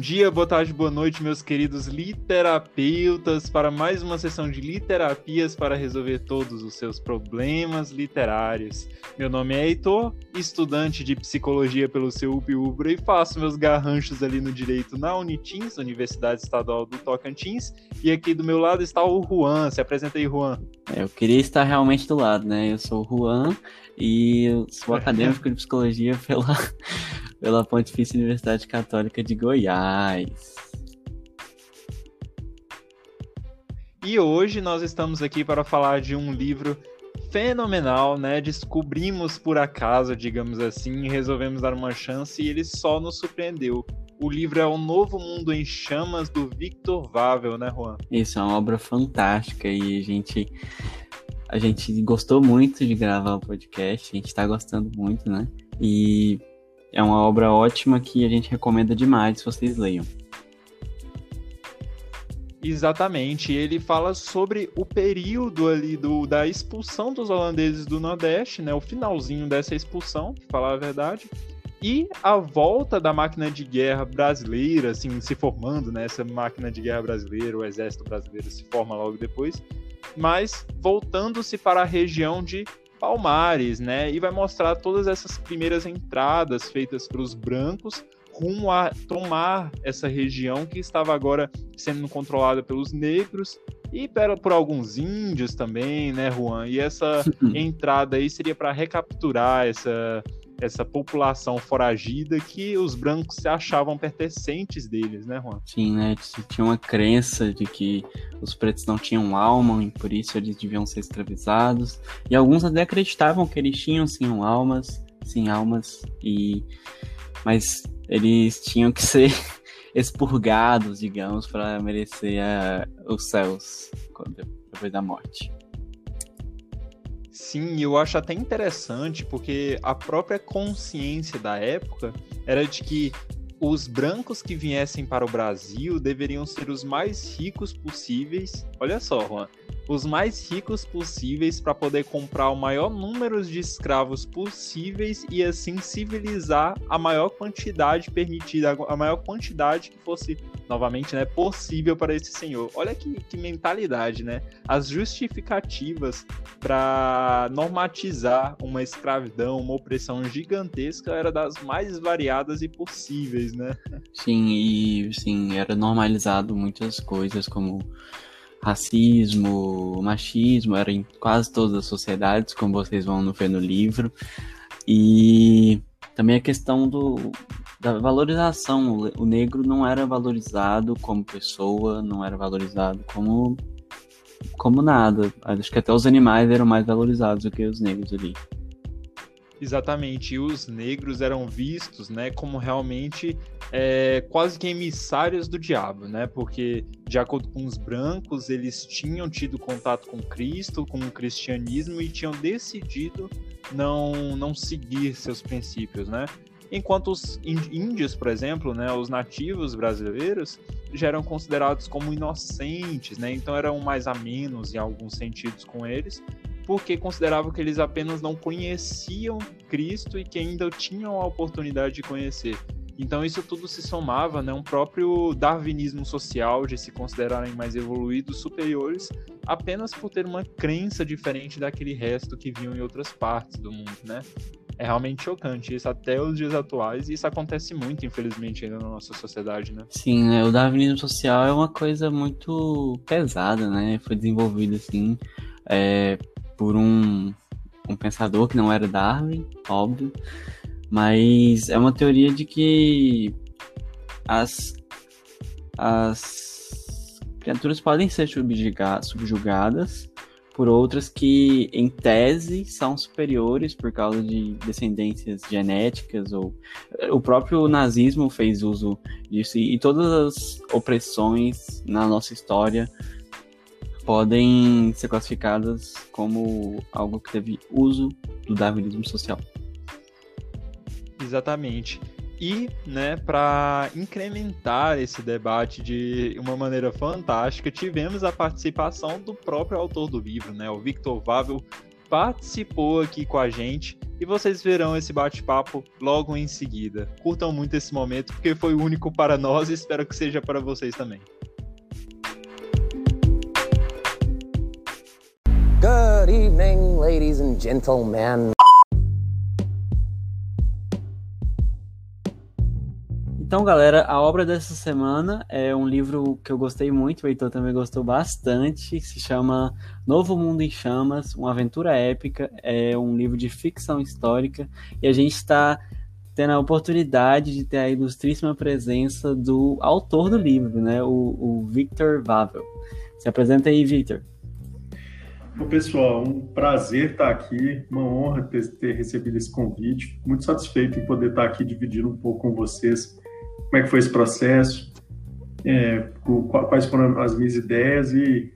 dia, boa tarde, boa noite, meus queridos literapeutas, para mais uma sessão de literapias para resolver todos os seus problemas literários. Meu nome é Heitor, estudante de psicologia pelo seu Ubra e faço meus garranchos ali no direito na Unitins, Universidade Estadual do Tocantins. E aqui do meu lado está o Juan. Se apresenta aí, Juan. É, eu queria estar realmente do lado, né? Eu sou o Juan e eu sou acadêmico de psicologia pela pela Pontifícia Universidade Católica de Goiás. E hoje nós estamos aqui para falar de um livro fenomenal, né? Descobrimos por acaso, digamos assim, e resolvemos dar uma chance e ele só nos surpreendeu. O livro é O Novo Mundo em Chamas, do Victor Vável, né, Juan? Isso, é uma obra fantástica e a gente, a gente gostou muito de gravar o podcast, a gente está gostando muito, né? E é uma obra ótima que a gente recomenda demais vocês leiam. Exatamente, ele fala sobre o período ali do, da expulsão dos holandeses do Nordeste, né, o finalzinho dessa expulsão, para falar a verdade, e a volta da máquina de guerra brasileira, assim, se formando, né, essa máquina de guerra brasileira, o exército brasileiro se forma logo depois, mas voltando-se para a região de Palmares, né? E vai mostrar todas essas primeiras entradas feitas pelos brancos rumo a tomar essa região que estava agora sendo controlada pelos negros e por alguns índios também, né, Juan? E essa entrada aí seria para recapturar essa essa população foragida que os brancos se achavam pertencentes deles, né, Juan? Sim, né? Tinha uma crença de que os pretos não tinham alma e por isso eles deviam ser escravizados. E alguns até acreditavam que eles tinham sim almas, sim almas e mas eles tinham que ser expurgados, digamos, para merecer a... os céus depois da morte. Sim, eu acho até interessante porque a própria consciência da época era de que os brancos que viessem para o Brasil deveriam ser os mais ricos possíveis. Olha só, Juan, os mais ricos possíveis para poder comprar o maior número de escravos possíveis e assim civilizar a maior quantidade permitida, a maior quantidade que fosse novamente, né, possível para esse senhor. Olha que, que mentalidade, né? As justificativas para normatizar uma escravidão, uma opressão gigantesca era das mais variadas e possíveis, né? Sim, e sim, era normalizado muitas coisas como racismo, machismo, era em quase todas as sociedades, como vocês vão ver no livro. E também a questão do, da valorização. O negro não era valorizado como pessoa, não era valorizado como, como nada. Acho que até os animais eram mais valorizados do que os negros ali. Exatamente, e os negros eram vistos, né, como realmente é, quase que emissários do diabo, né, porque de acordo com os brancos, eles tinham tido contato com Cristo, com o cristianismo e tinham decidido não, não seguir seus princípios, né, enquanto os índios, por exemplo, né, os nativos brasileiros, já eram considerados como inocentes, né, então eram mais a menos em alguns sentidos com eles, porque consideravam que eles apenas não conheciam Cristo e que ainda tinham a oportunidade de conhecer. Então isso tudo se somava, né, um próprio darwinismo social de se considerarem mais evoluídos, superiores, apenas por ter uma crença diferente daquele resto que viam em outras partes do mundo, né? É realmente chocante isso até os dias atuais e isso acontece muito, infelizmente, ainda na nossa sociedade, né? Sim, né? O darwinismo social é uma coisa muito pesada, né? Foi desenvolvido assim é, por um, um pensador que não era Darwin, óbvio, mas é uma teoria de que as, as criaturas podem ser subjugadas por outras que, em tese, são superiores por causa de descendências genéticas, ou o próprio nazismo fez uso disso, e todas as opressões na nossa história podem ser classificadas como algo que teve uso do darwinismo social. Exatamente. E, né, para incrementar esse debate de uma maneira fantástica, tivemos a participação do próprio autor do livro, né, o Victor Vável, participou aqui com a gente e vocês verão esse bate-papo logo em seguida. Curtam muito esse momento porque foi único para nós e espero que seja para vocês também. Good evening, ladies and gentlemen. Então, galera, a obra dessa semana é um livro que eu gostei muito, o Heitor também gostou bastante, se chama Novo Mundo em Chamas, uma aventura épica, é um livro de ficção histórica, e a gente está tendo a oportunidade de ter a ilustríssima presença do autor do livro, né, o, o Victor Vavel. Se apresenta aí, Victor. Bom, pessoal, um prazer estar aqui, uma honra ter, ter recebido esse convite, muito satisfeito em poder estar aqui dividindo um pouco com vocês como é que foi esse processo, é, quais foram as minhas ideias e,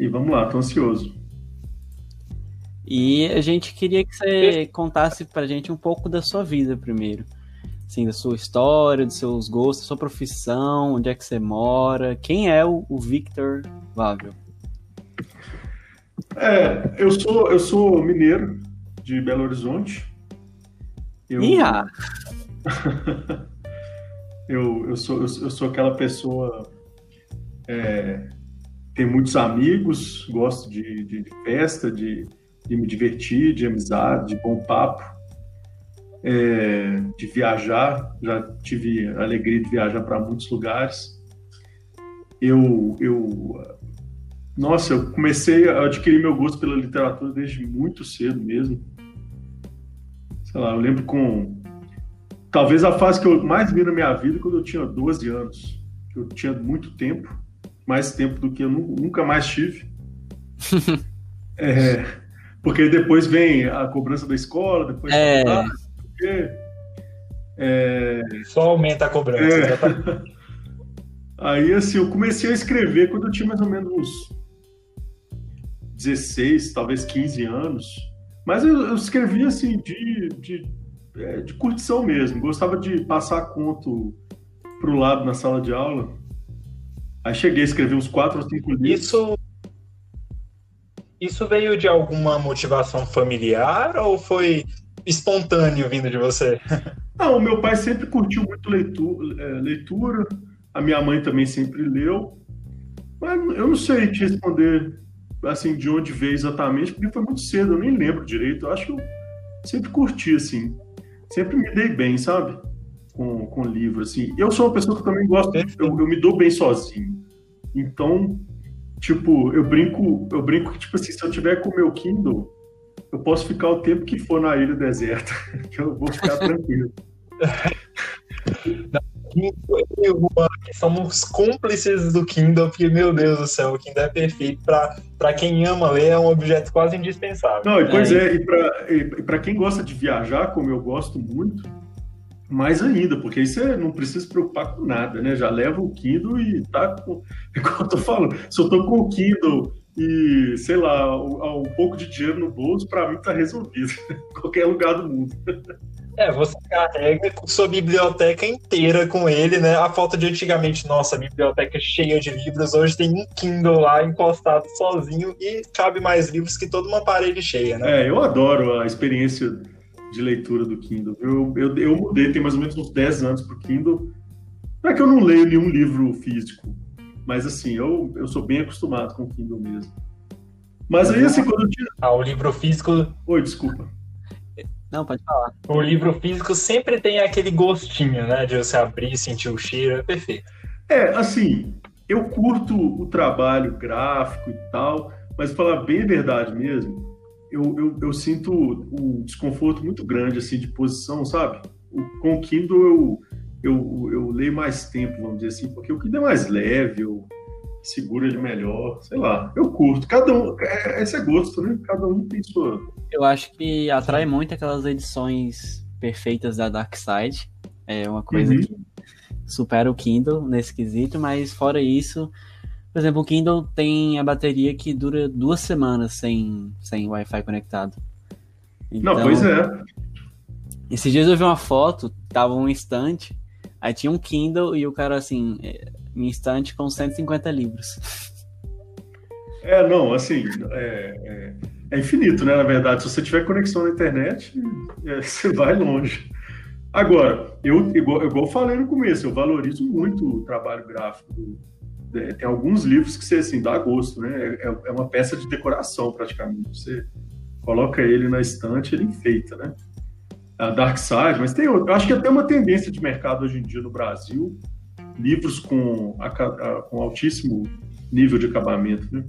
e vamos lá, estou ansioso. E a gente queria que você contasse para a gente um pouco da sua vida primeiro. Assim, da sua história, dos seus gostos, da sua profissão, onde é que você mora, quem é o, Victor Vável? É, eu sou, eu sou mineiro de Belo Horizonte. Eu... Ia! Eu, eu, sou, eu, eu sou aquela pessoa. É, tem muitos amigos, gosto de, de, de festa, de, de, me divertir, de amizade, de bom papo, é, de viajar. Já tive a alegria de viajar para muitos lugares. Eu, eu, nossa, eu comecei a adquirir meu gosto pela literatura desde muito cedo mesmo. Sei lá, eu lembro com talvez a fase que eu mais vi na minha vida quando eu tinha 12 anos. Eu tinha muito tempo, mais tempo do que eu nunca mais tive. é, porque depois vem a cobrança da escola, depois é. porque, é, só aumenta a cobrança. É. Aí assim, eu comecei a escrever quando eu tinha mais ou menos uns 16, talvez 15 anos. Mas eu, eu escrevia assim de, de é, de curtição mesmo. Gostava de passar conto pro lado na sala de aula. Aí cheguei a escrever uns quatro ou cinco livros. Isso, isso veio de alguma motivação familiar ou foi espontâneo vindo de você? Não, o meu pai sempre curtiu muito leitura, é, leitura, a minha mãe também sempre leu. Mas eu não sei te responder assim de onde veio exatamente, porque foi muito cedo, eu nem lembro direito. Eu acho que eu sempre curti assim sempre me dei bem, sabe? Com, com livro, assim. Eu sou uma pessoa que também gosto, eu, eu me dou bem sozinho. Então, tipo, eu brinco, eu brinco que, tipo assim, se eu tiver com o meu Kindle, eu posso ficar o tempo que for na ilha deserta, que eu vou ficar tranquilo. eu e somos cúmplices do Kindle, porque, meu Deus do céu, o Kindle é perfeito para quem ama ler, é um objeto quase indispensável. Não, e pois é, é e para quem gosta de viajar, como eu gosto muito, mais ainda, porque aí você não precisa se preocupar com nada, né? Já leva o Kindle e tá com. Igual eu tô falando, se eu tô com o Kindle e, sei lá, um, um pouco de dinheiro no bolso, para mim tá resolvido. Qualquer lugar do mundo. É, você carrega sua biblioteca inteira com ele, né? A falta de antigamente, nossa, biblioteca cheia de livros, hoje tem um Kindle lá encostado sozinho e cabe mais livros que toda uma parede cheia, né? É, eu adoro a experiência de leitura do Kindle. Eu, eu, eu mudei, tem mais ou menos uns 10 anos pro Kindle. Não é que eu não leio nenhum livro físico, mas assim, eu, eu sou bem acostumado com o Kindle mesmo. Mas aí, assim, quando eu. Ah, o livro físico. Oi, desculpa. Não, pode falar. O livro físico sempre tem aquele gostinho, né? De você abrir, sentir o cheiro, é perfeito. É, assim, eu curto o trabalho gráfico e tal, mas falar bem a verdade mesmo, eu, eu, eu sinto um desconforto muito grande, assim, de posição, sabe? Com o Kindle eu, eu, eu leio mais tempo, vamos dizer assim, porque o Kindle é mais leve, eu segura ele melhor, sei lá. Eu curto. Cada um, é, esse é gosto, né? Cada um tem sua. Eu acho que atrai muito aquelas edições perfeitas da Dark Side. É uma coisa uhum. que supera o Kindle nesse quesito, mas fora isso, por exemplo, o Kindle tem a bateria que dura duas semanas sem, sem Wi-Fi conectado. Então, Não, pois é. Esses dias eu vi uma foto, tava um estante, aí tinha um Kindle e o cara assim, é, um estante com 150 livros. É, não, assim, é, é, é, infinito, né? Na verdade, se você tiver conexão na internet, é, você vai longe. Agora, eu, igual, igual falei no começo, eu valorizo muito o trabalho gráfico. É, tem alguns livros que você, assim, dá gosto, né? É, é, é uma peça de decoração, praticamente. Você coloca ele na estante, ele enfeita, né? A Dark Side, mas tem outro. Eu acho que até uma tendência de mercado hoje em dia no Brasil, livros com, a, a, com altíssimo nível de acabamento, né?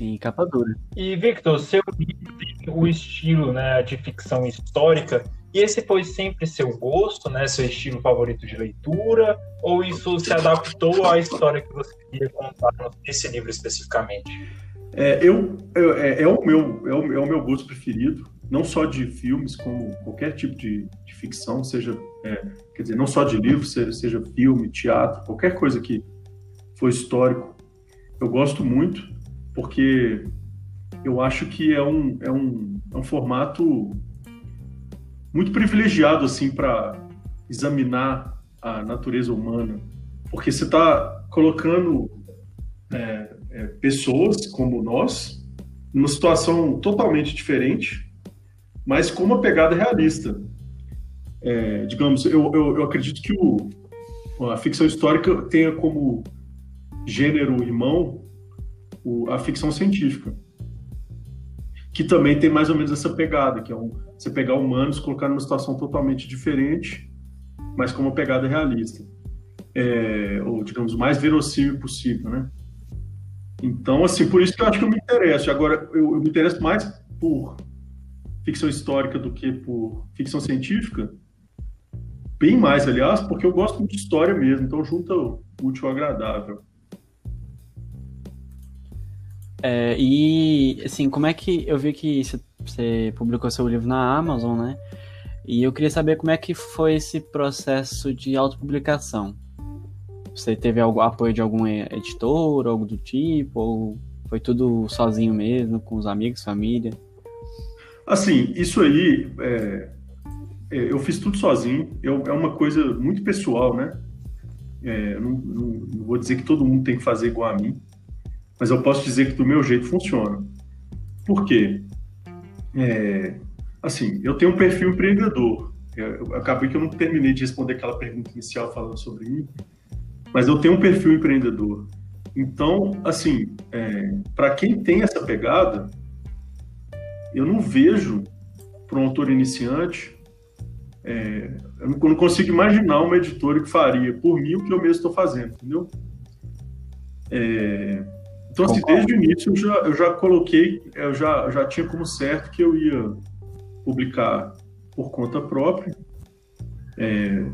Em capa dura. E, Victor, seu livro tem o estilo né, de ficção histórica, e esse foi sempre seu gosto, né, seu estilo favorito de leitura, ou isso se adaptou à história que você queria contar nesse livro especificamente? É, eu, é, é, o meu, é, o, é o meu gosto preferido, não só de filmes, como qualquer tipo de, de ficção, seja, é, quer dizer, não só de livros, seja, seja filme, teatro, qualquer coisa que for histórico, eu gosto muito porque eu acho que é um, é um, é um formato muito privilegiado assim para examinar a natureza humana, porque você está colocando é, é, pessoas como nós numa situação totalmente diferente, mas com uma pegada realista. É, digamos, eu, eu, eu, acredito que o, a ficção histórica tenha como gênero irmão o, a ficção científica, que também tem mais ou menos essa pegada, que é um, você pegar humanos, colocar numa situação totalmente diferente, mas com uma pegada realista, é, ou digamos, o mais verossímil possível, né? Então, assim, por isso que eu acho que eu me interesso. Agora, eu, eu me interesso mais por ficção histórica do que por ficção científica, bem mais, aliás, porque eu gosto muito de história mesmo, então junta o útil ao agradável. É, e, assim, como é que. Eu vi que você publicou seu livro na Amazon, né? E eu queria saber como é que foi esse processo de autopublicação. Você teve algum apoio de algum editor, algo do tipo? Ou foi tudo sozinho mesmo, com os amigos, família? Assim, isso aí, é, é, eu fiz tudo sozinho. Eu, é uma coisa muito pessoal, né? É, não, não, não vou dizer que todo mundo tem que fazer igual a mim mas eu posso dizer que do meu jeito funciona. Por quê? É, assim, eu tenho um perfil empreendedor. Eu, acabei que eu não terminei de responder aquela pergunta inicial falando sobre mim, mas eu tenho um perfil empreendedor. Então, assim, é, para quem tem essa pegada, eu não vejo para um autor iniciante, é, eu não consigo imaginar uma editora que faria por mim o que eu mesmo estou fazendo, entendeu? É, então, assim, desde o início eu já, eu já coloquei, eu já, já tinha como certo que eu ia publicar por conta própria. É,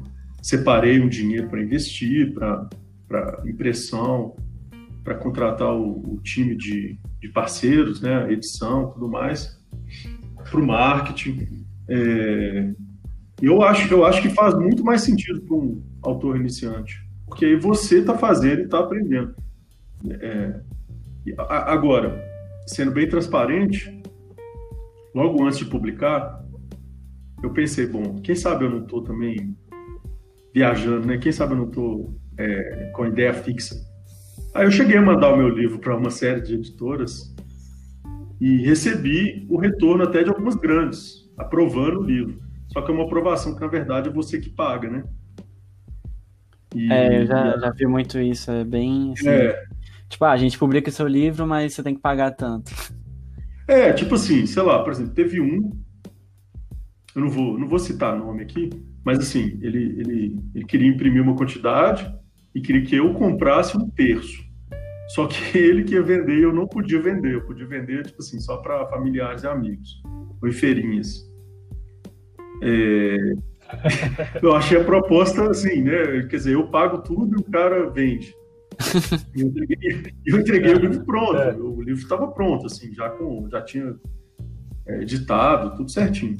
separei um dinheiro para investir, para impressão, para contratar o, o, time de, de parceiros, né, edição, tudo mais, para o marketing. É, eu acho, eu acho que faz muito mais sentido para um autor iniciante, porque aí você está fazendo e está aprendendo. É, Agora, sendo bem transparente, logo antes de publicar, eu pensei, bom, quem sabe eu não estou também viajando, né? Quem sabe eu não estou é, com ideia fixa. Aí eu cheguei a mandar o meu livro para uma série de editoras e recebi o retorno até de algumas grandes, aprovando o livro. Só que é uma aprovação que, na verdade, é você que paga, né? E, é, eu já, já vi muito isso, é bem... Assim... É, Tipo, ah, a gente publica seu livro, mas você tem que pagar tanto. É, tipo assim, sei lá, por exemplo, teve um. Eu não vou, não vou citar nome aqui, mas assim, ele, ele, ele queria imprimir uma quantidade e queria que eu comprasse um terço. Só que ele que ia vender eu não podia vender. Eu podia vender, tipo assim, só para familiares e amigos, ou em feirinhas. É... eu achei a proposta assim, né? Quer dizer, eu pago tudo e o cara vende eu entreguei, eu entreguei o livro pronto. É. O livro estava pronto, assim, já com, já tinha é, editado, tudo certinho.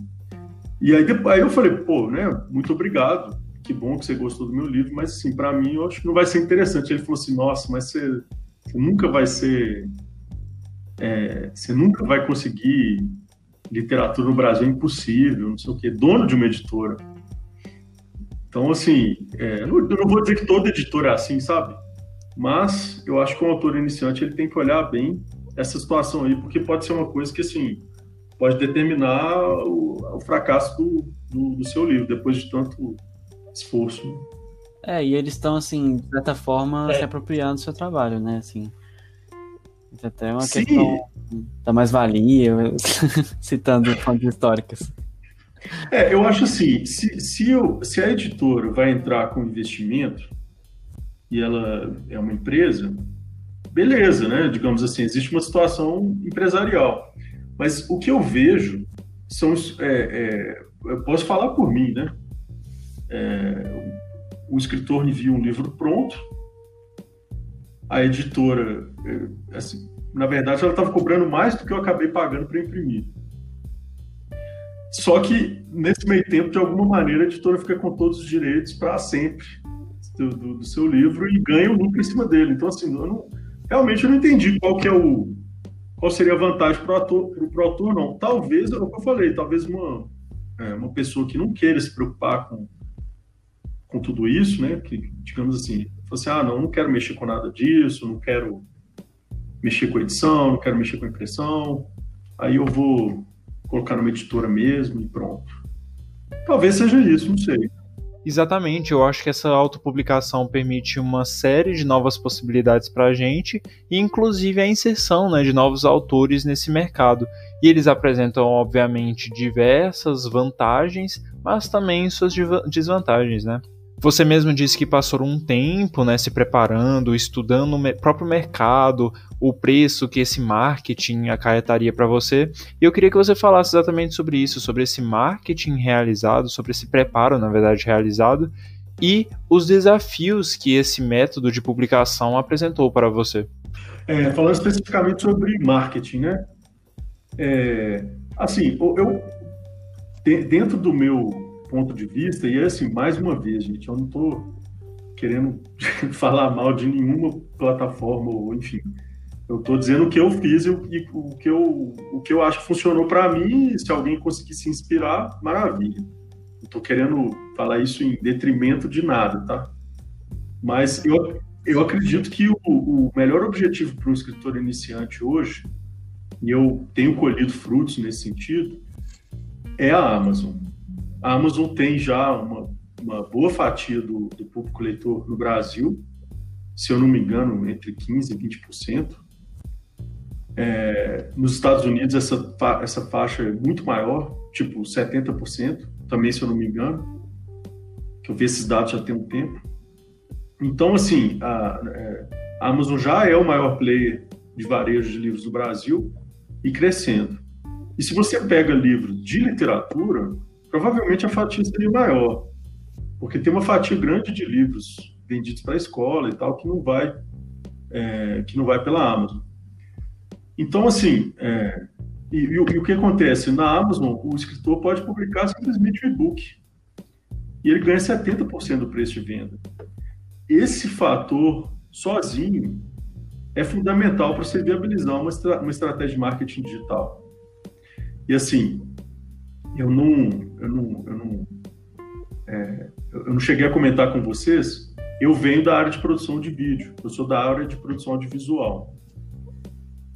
E aí, depois, aí eu falei, pô, né, muito obrigado, que bom que você gostou do meu livro, mas assim, para mim eu acho que não vai ser interessante. Ele falou assim, nossa, mas você, você nunca vai ser, é, você nunca vai conseguir literatura no Brasil é impossível, não sei o quê, dono de uma editora. Então, assim, é, eu não vou dizer que toda editora é assim, sabe? Mas eu acho que o autor iniciante ele tem que olhar bem essa situação aí, porque pode ser uma coisa que, assim, pode determinar o, o fracasso do, do, do, seu livro, depois de tanto esforço. É, e eles estão, assim, de certa forma, é. se apropriando do seu trabalho, né, assim. Isso até é uma Sim. questão da mais-valia, citando fontes históricas. É, eu acho assim, se, se, eu, se a editora vai entrar com investimento e ela é uma empresa, beleza, né? Digamos assim, existe uma situação empresarial. Mas o que eu vejo são. É, é, eu posso falar por mim, né? É, o escritor viu um livro pronto, a editora, é, assim, na verdade, ela estava cobrando mais do que eu acabei pagando para imprimir. Só que, nesse meio tempo, de alguma maneira, a editora fica com todos os direitos para sempre do, do, do, seu livro e ganha o lucro em cima dele. Então, assim, eu não, realmente eu não entendi qual que é o qual seria a vantagem para o autor, autor, não. Talvez, é o que eu falei, talvez uma, é, uma pessoa que não queira se preocupar com, com tudo isso, né? Que, digamos assim, assim, ah, não, não quero mexer com nada disso, não quero mexer com edição, não quero mexer com impressão, aí eu vou colocar numa editora mesmo e pronto. Talvez seja isso, não sei. Exatamente, eu acho que essa autopublicação permite uma série de novas possibilidades para a gente, e inclusive a inserção né, de novos autores nesse mercado. E eles apresentam, obviamente, diversas vantagens, mas também suas desvantagens, né? Você mesmo disse que passou um tempo né, se preparando, estudando o próprio mercado, o preço que esse marketing acarretaria para você. E eu queria que você falasse exatamente sobre isso, sobre esse marketing realizado, sobre esse preparo, na verdade, realizado, e os desafios que esse método de publicação apresentou para você. É, falando especificamente sobre marketing, né? É, assim, eu dentro do meu ponto de vista, e é assim, mais uma vez, gente, eu não estou querendo falar mal de nenhuma plataforma, ou enfim. Eu estou dizendo o que eu fiz e o, que eu, o que eu acho que funcionou para mim. Se alguém conseguir se inspirar, maravilha. Não estou querendo falar isso em detrimento de nada, tá? Mas eu, eu acredito que o, o melhor objetivo para um escritor iniciante hoje, e eu tenho colhido frutos nesse sentido, é a Amazon a Amazon tem já uma, uma boa fatia do, do, público leitor no Brasil, se eu não me engano, entre 15% e 20%. É, nos Estados Unidos, essa, essa faixa é muito maior, tipo 70%, também, se eu não me engano, que eu vi esses dados já tem um tempo. Então, assim, a, é, a Amazon já é o maior player de varejo de livros do Brasil e crescendo. E se você pega livros de literatura, provavelmente a fatia seria maior, porque tem uma fatia grande de livros vendidos para a escola e tal que não vai é, que não vai pela Amazon. Então, assim, é, e, e, e, o que acontece? Na Amazon, o escritor pode publicar simplesmente um e-book e ele ganha 70% do preço de venda. Esse fator sozinho é fundamental para você viabilizar uma, uma estratégia de marketing digital. E assim, eu não, eu não, eu não, é, eu não cheguei a comentar com vocês. Eu venho da área de produção de vídeo. Eu sou da área de produção audiovisual.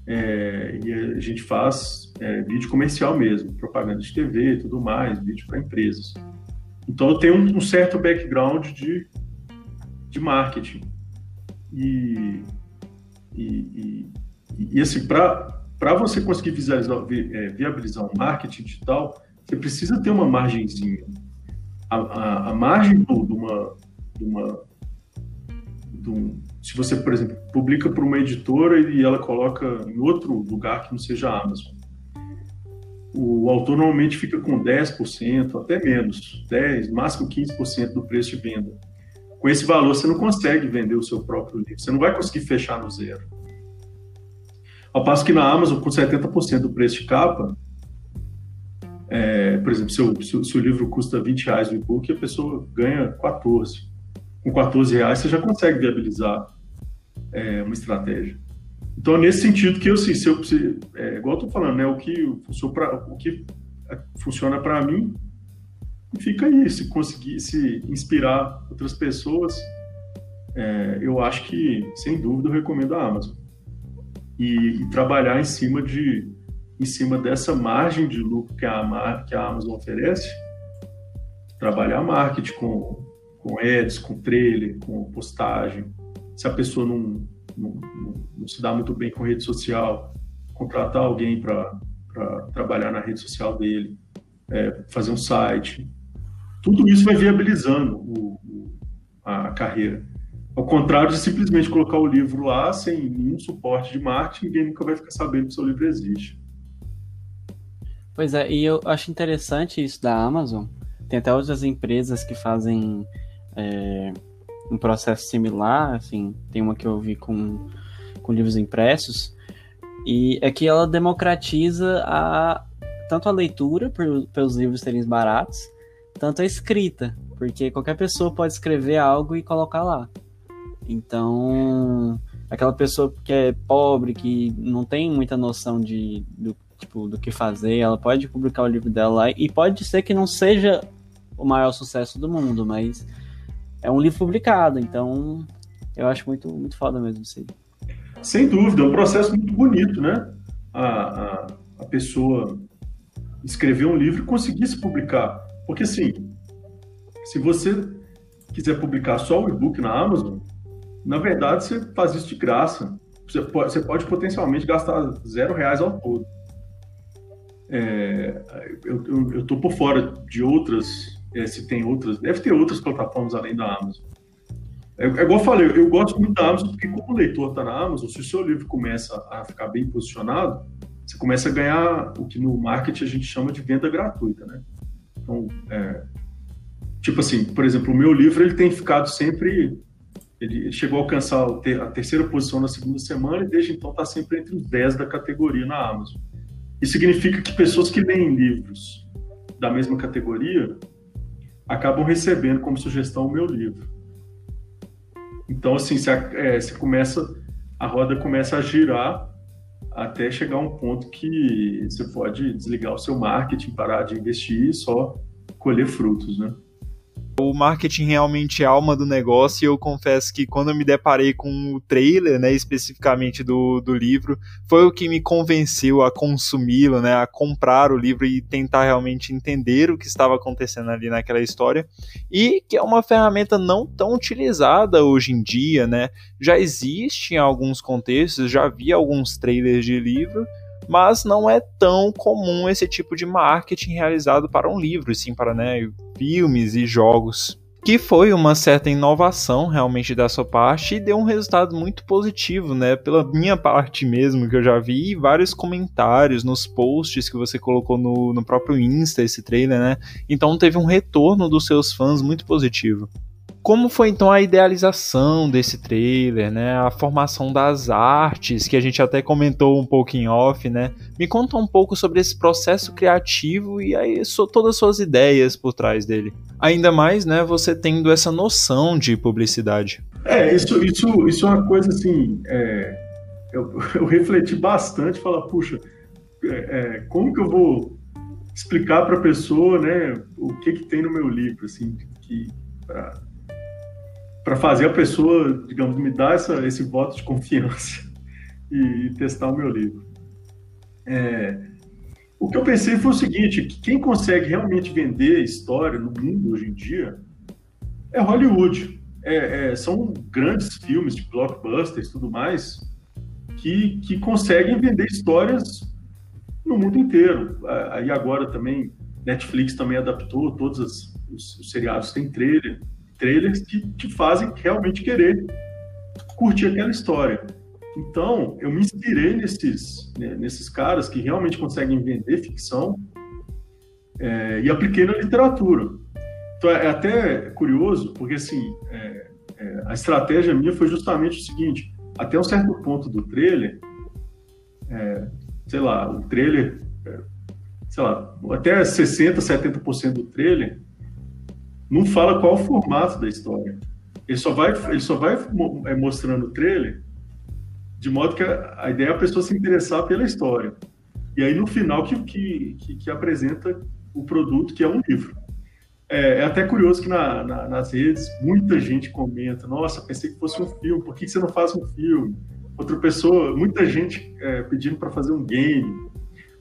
É, e a gente faz é, vídeo comercial mesmo, propaganda de TV e tudo mais, vídeo para empresas. Então eu tenho um, um, certo background de, de marketing. E, e, e, e assim, para você conseguir visualizar, é, viabilizar um marketing digital, você precisa ter uma margenzinha. A, a, a margem de uma, de uma de um, se você, por exemplo, publica para uma editora e ela coloca em outro lugar que não seja a Amazon, o autor normalmente fica com 10%, até menos, 10%, máximo 15% do preço de venda. Com esse valor, você não consegue vender o seu próprio livro, você não vai conseguir fechar no zero. Ao passo que na Amazon, com 70% do preço de capa, é, por exemplo, se o, se, se o, livro custa 20 reais o e-book, a pessoa ganha 14. Com 14 reais você já consegue viabilizar é, uma estratégia. Então, nesse sentido que eu, assim, se eu, se, é, igual eu tô falando, né, o que, pra, o que funciona para mim, fica aí, se conseguir se inspirar outras pessoas, é, eu acho que, sem dúvida, eu recomendo a Amazon. E, e, trabalhar em cima de em cima dessa margem de lucro que a, que a Amazon oferece, trabalhar marketing com, com ads, com trailer, com postagem. Se a pessoa não, não, não, não se dá muito bem com rede social, contratar alguém para trabalhar na rede social dele, é, fazer um site. Tudo isso vai viabilizando o, o, a carreira. Ao contrário de simplesmente colocar o livro lá sem nenhum suporte de marketing, ninguém nunca vai ficar sabendo que o seu livro existe. Pois é, e eu acho interessante isso da Amazon. Tem até outras empresas que fazem é, um processo similar, assim, tem uma que eu vi com, com livros impressos, e é que ela democratiza a, tanto a leitura, por, pelos livros serem baratos, tanto a escrita, porque qualquer pessoa pode escrever algo e colocar lá. Então, aquela pessoa que é pobre, que não tem muita noção de, do, tipo, do que fazer, ela pode publicar o livro dela lá, e pode ser que não seja o maior sucesso do mundo, mas é um livro publicado, então eu acho muito, muito foda mesmo isso aí. Sem dúvida, é um processo muito bonito, né? A, a, a pessoa escrever um livro e conseguir se publicar. Porque, assim, se você quiser publicar só o e-book na Amazon, na verdade você faz isso de graça. Você pode, você pode potencialmente gastar zero reais ao todo. É, eu estou por fora de outras é, se tem outras, deve ter outras plataformas além da Amazon. É, é igual eu falei, eu gosto muito da Amazon porque como o leitor está na Amazon, se o seu livro começa a ficar bem posicionado, você começa a ganhar o que no marketing a gente chama de venda gratuita, né? Então, é, tipo assim, por exemplo, o meu livro ele tem ficado sempre, ele chegou a alcançar a terceira posição na segunda semana e desde então está sempre entre os 10 da categoria na Amazon. Isso significa que pessoas que leem livros da mesma categoria acabam recebendo como sugestão o meu livro. Então, assim, a, é, se começa, a roda começa a girar até chegar a um ponto que você pode desligar o seu marketing, parar de investir e só colher frutos, né? O marketing realmente é alma do negócio e eu confesso que quando eu me deparei com o trailer, né, especificamente do, do livro, foi o que me convenceu a consumi-lo, né, a comprar o livro e tentar realmente entender o que estava acontecendo ali naquela história. E que é uma ferramenta não tão utilizada hoje em dia, né, já existe em alguns contextos, já vi alguns trailers de livro, mas não é tão comum esse tipo de marketing realizado para um livro, sim para né, filmes e jogos. Que foi uma certa inovação realmente da sua parte e deu um resultado muito positivo, né? Pela minha parte mesmo, que eu já vi vários comentários nos posts que você colocou no, no próprio Insta, esse trailer, né? Então teve um retorno dos seus fãs muito positivo. Como foi então a idealização desse trailer, né? A formação das artes, que a gente até comentou um pouco em off, né? Me conta um pouco sobre esse processo criativo e aí todas as suas ideias por trás dele. Ainda mais, né, você tendo essa noção de publicidade. É, isso, isso, isso é uma coisa assim. É, eu, eu, refleti bastante, falar, puxa, é, é, como que eu vou explicar para a pessoa, né, o que que tem no meu livro, assim, que pra, para fazer a pessoa, digamos, me dar essa, esse voto de confiança e, e testar o meu livro. É, o que eu pensei foi o seguinte: que quem consegue realmente vender história no mundo hoje em dia é Hollywood. É, é, são grandes filmes de blockbusters e tudo mais que, que conseguem vender histórias no mundo inteiro. Aí agora também Netflix também adaptou todos os, os seriados têm trailer trailers que te fazem realmente querer curtir aquela história. Então, eu me inspirei nesses, né, nesses caras que realmente conseguem vender ficção é, e apliquei na literatura. Então, é até curioso, porque assim, é, é, a estratégia minha foi justamente o seguinte: até um certo ponto do trailer, é, sei lá, o trailer, é, sei lá, até 60%, 70% do trailer não fala qual o formato da história. Ele só vai, ele só vai é, mostrando o trailer de modo que a, a, ideia é a pessoa se interessar pela história. E aí, no final, que, que, que, que apresenta o produto, que é um livro. É, é até curioso que na, na, nas redes muita gente comenta: Nossa, pensei que fosse um filme, por que você não faz um filme? Outra pessoa, muita gente é, pedindo para fazer um game,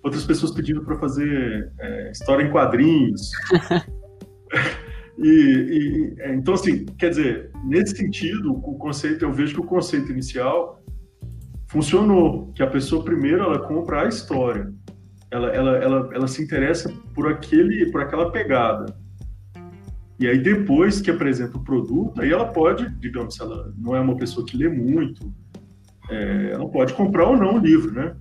outras pessoas pedindo para fazer é, história em quadrinhos. e, e, é, então, assim, quer dizer, nesse sentido, o conceito, eu vejo que o conceito inicial funcionou, que a pessoa primeiro ela compra a história, ela, ela, ela, ela se interessa por aquele, por aquela pegada. E aí depois que apresenta o produto, aí ela pode, digamos, se ela não é uma pessoa que lê muito, é, ela pode comprar ou não o livro, né?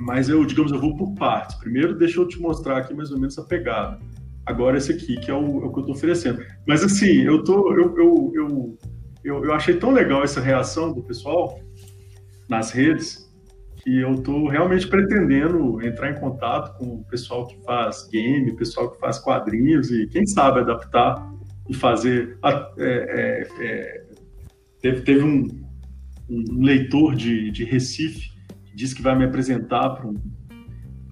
Mas eu, digamos, eu vou por partes. Primeiro, deixa eu te mostrar aqui mais ou menos a pegada. Agora esse aqui, que é o, é o que eu estou oferecendo. Mas assim, eu, tô, eu, eu, eu, eu, eu achei tão legal essa reação do pessoal nas redes que eu estou realmente pretendendo entrar em contato com o pessoal que faz game, pessoal que faz quadrinhos e quem sabe adaptar e fazer. É, é, é, teve, teve um, um leitor de, de Recife que disse que vai me apresentar para um,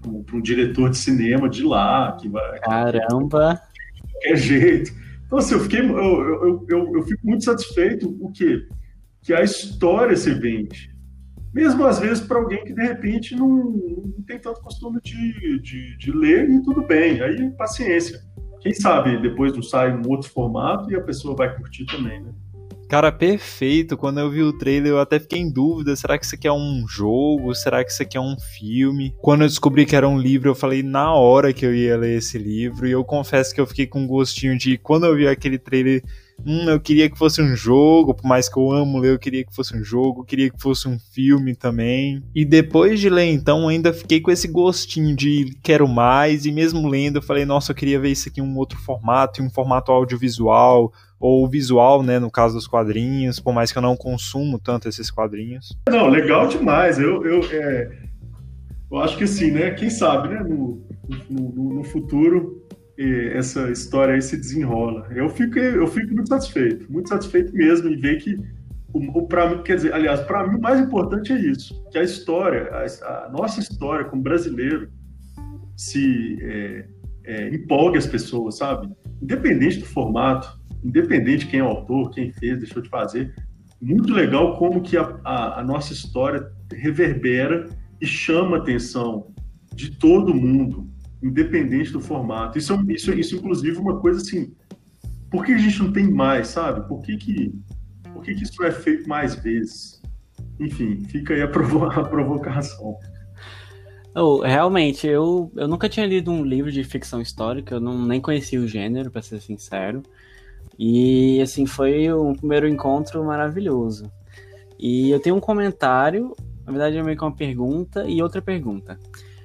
um, um, diretor de cinema de lá. Que vai, Caramba! De qualquer jeito. Então, assim, eu, fiquei, eu, eu, eu, eu fico muito satisfeito o quê? Que a história se vende mesmo às vezes para alguém que de repente não, não tem tanto costume de, de, de, ler e tudo bem, aí paciência. Quem sabe depois não sai um outro formato e a pessoa vai curtir também, né? Cara, perfeito. Quando eu vi o trailer, eu até fiquei em dúvida: será que isso aqui é um jogo? Será que isso aqui é um filme? Quando eu descobri que era um livro, eu falei na hora que eu ia ler esse livro. E eu confesso que eu fiquei com um gostinho de quando eu vi aquele trailer hum, eu queria que fosse um jogo, por mais que eu amo ler, eu queria que fosse um jogo, queria que fosse um filme também. E depois de ler, então, ainda fiquei com esse gostinho de quero mais, e mesmo lendo, eu falei, nossa, eu queria ver isso aqui em um outro formato, em um formato audiovisual, ou visual, né, no caso dos quadrinhos, por mais que eu não consumo tanto esses quadrinhos. Não, legal demais. Eu, eu, é, eu acho que assim, né, quem sabe, né, no, no, no futuro essa história aí se desenrola. Eu fico, eu fico muito satisfeito, muito satisfeito mesmo em ver que o, o quer dizer, aliás, para mim o mais importante é isso, que a história, a, a nossa história como brasileiro se é, é, empolgue as pessoas, sabe? Independente do formato, independente de quem é o autor, quem fez, deixou de fazer, muito legal como que a, a, a nossa história reverbera e chama a atenção de todo mundo, independente do formato. Isso, é isso, isso inclusive, uma coisa assim. Por que a gente não tem mais, sabe? Por que, que, por que, que isso é feito mais vezes? Enfim, fica aí a, provo a provocação. Oh, realmente, eu, eu nunca tinha lido um livro de ficção histórica, eu não, nem conhecia o gênero, para ser sincero. E, assim, foi um primeiro encontro maravilhoso. E eu tenho um comentário, na verdade é meio que uma pergunta e outra pergunta.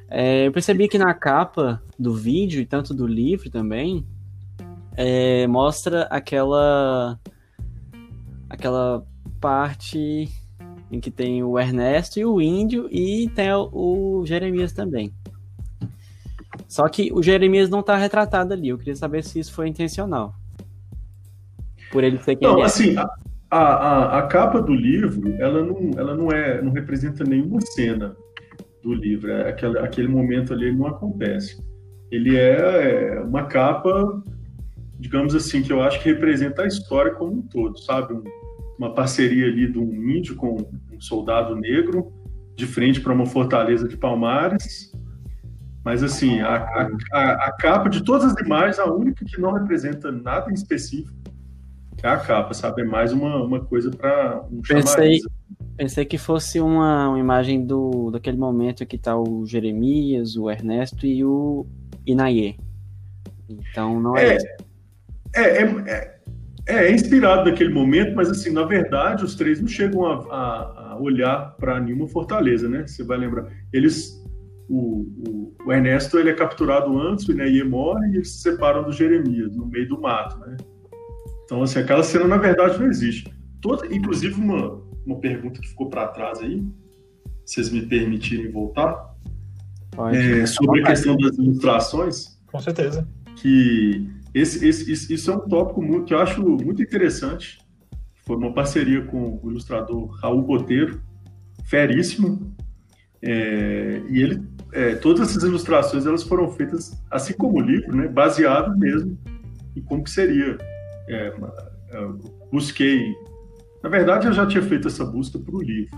É, eu percebi que na capa do vídeo e tanto do livro também é, mostra aquela aquela parte em que tem o Ernesto e o Índio e tem o Jeremias também. Só que o Jeremias não está retratado ali. Eu queria saber se isso foi intencional. Por ele ser quem não, ele é. assim, a, a, a, capa do livro, ela não, ela não é, não representa nenhuma cena do livro. É aquele, aquele momento ali não acontece. Ele é, é uma capa, digamos assim, que eu acho que representa a história como um todo, sabe? Um, uma parceria ali de um índio com um soldado negro de frente para uma fortaleza de Palmares. Mas, assim, a, a, a, capa de todas as imagens, a única que não representa nada em específico é a capa, sabe? É mais uma, uma coisa para um Pensei, Pensei que fosse uma, uma imagem do, daquele momento que tá o Jeremias, o Ernesto e o Inaye. Então não é. É, é, é, é, é inspirado naquele momento, mas assim, na verdade, os três não chegam a, a, a olhar para nenhuma fortaleza, né? Você vai lembrar. Eles. O, o, o, Ernesto ele é capturado antes, o Inaye morre e eles se separam do Jeremias, no meio do mato, né? Então, assim, aquela cena na verdade não existe. Toda, inclusive, uma, uma pergunta que ficou para trás aí, se vocês me permitirem voltar, é, sobre a questão das ilustrações. Com certeza. Que esse, esse, isso é um tópico muito, que eu acho muito interessante. Foi uma parceria com o ilustrador Raul Boteiro. feríssimo. É, e ele, é, todas essas ilustrações elas foram feitas, assim como o livro, né, baseado mesmo em como que seria. É, busquei, na verdade eu já tinha feito essa busca para o livro,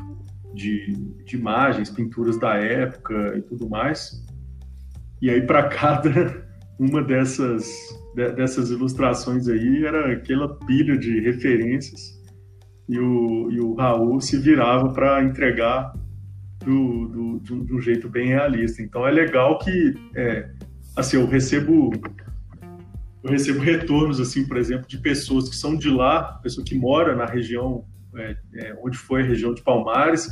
de, de imagens, pinturas da época e tudo mais. E aí para cada uma dessas dessas ilustrações aí era aquela pilha de referências e o, e o Raul se virava para entregar do, do, de, um, jeito bem realista. Então é legal que é, assim eu recebo eu recebo retornos assim, por exemplo, de pessoas que são de lá, pessoa que mora na região é, é, onde foi a região de Palmares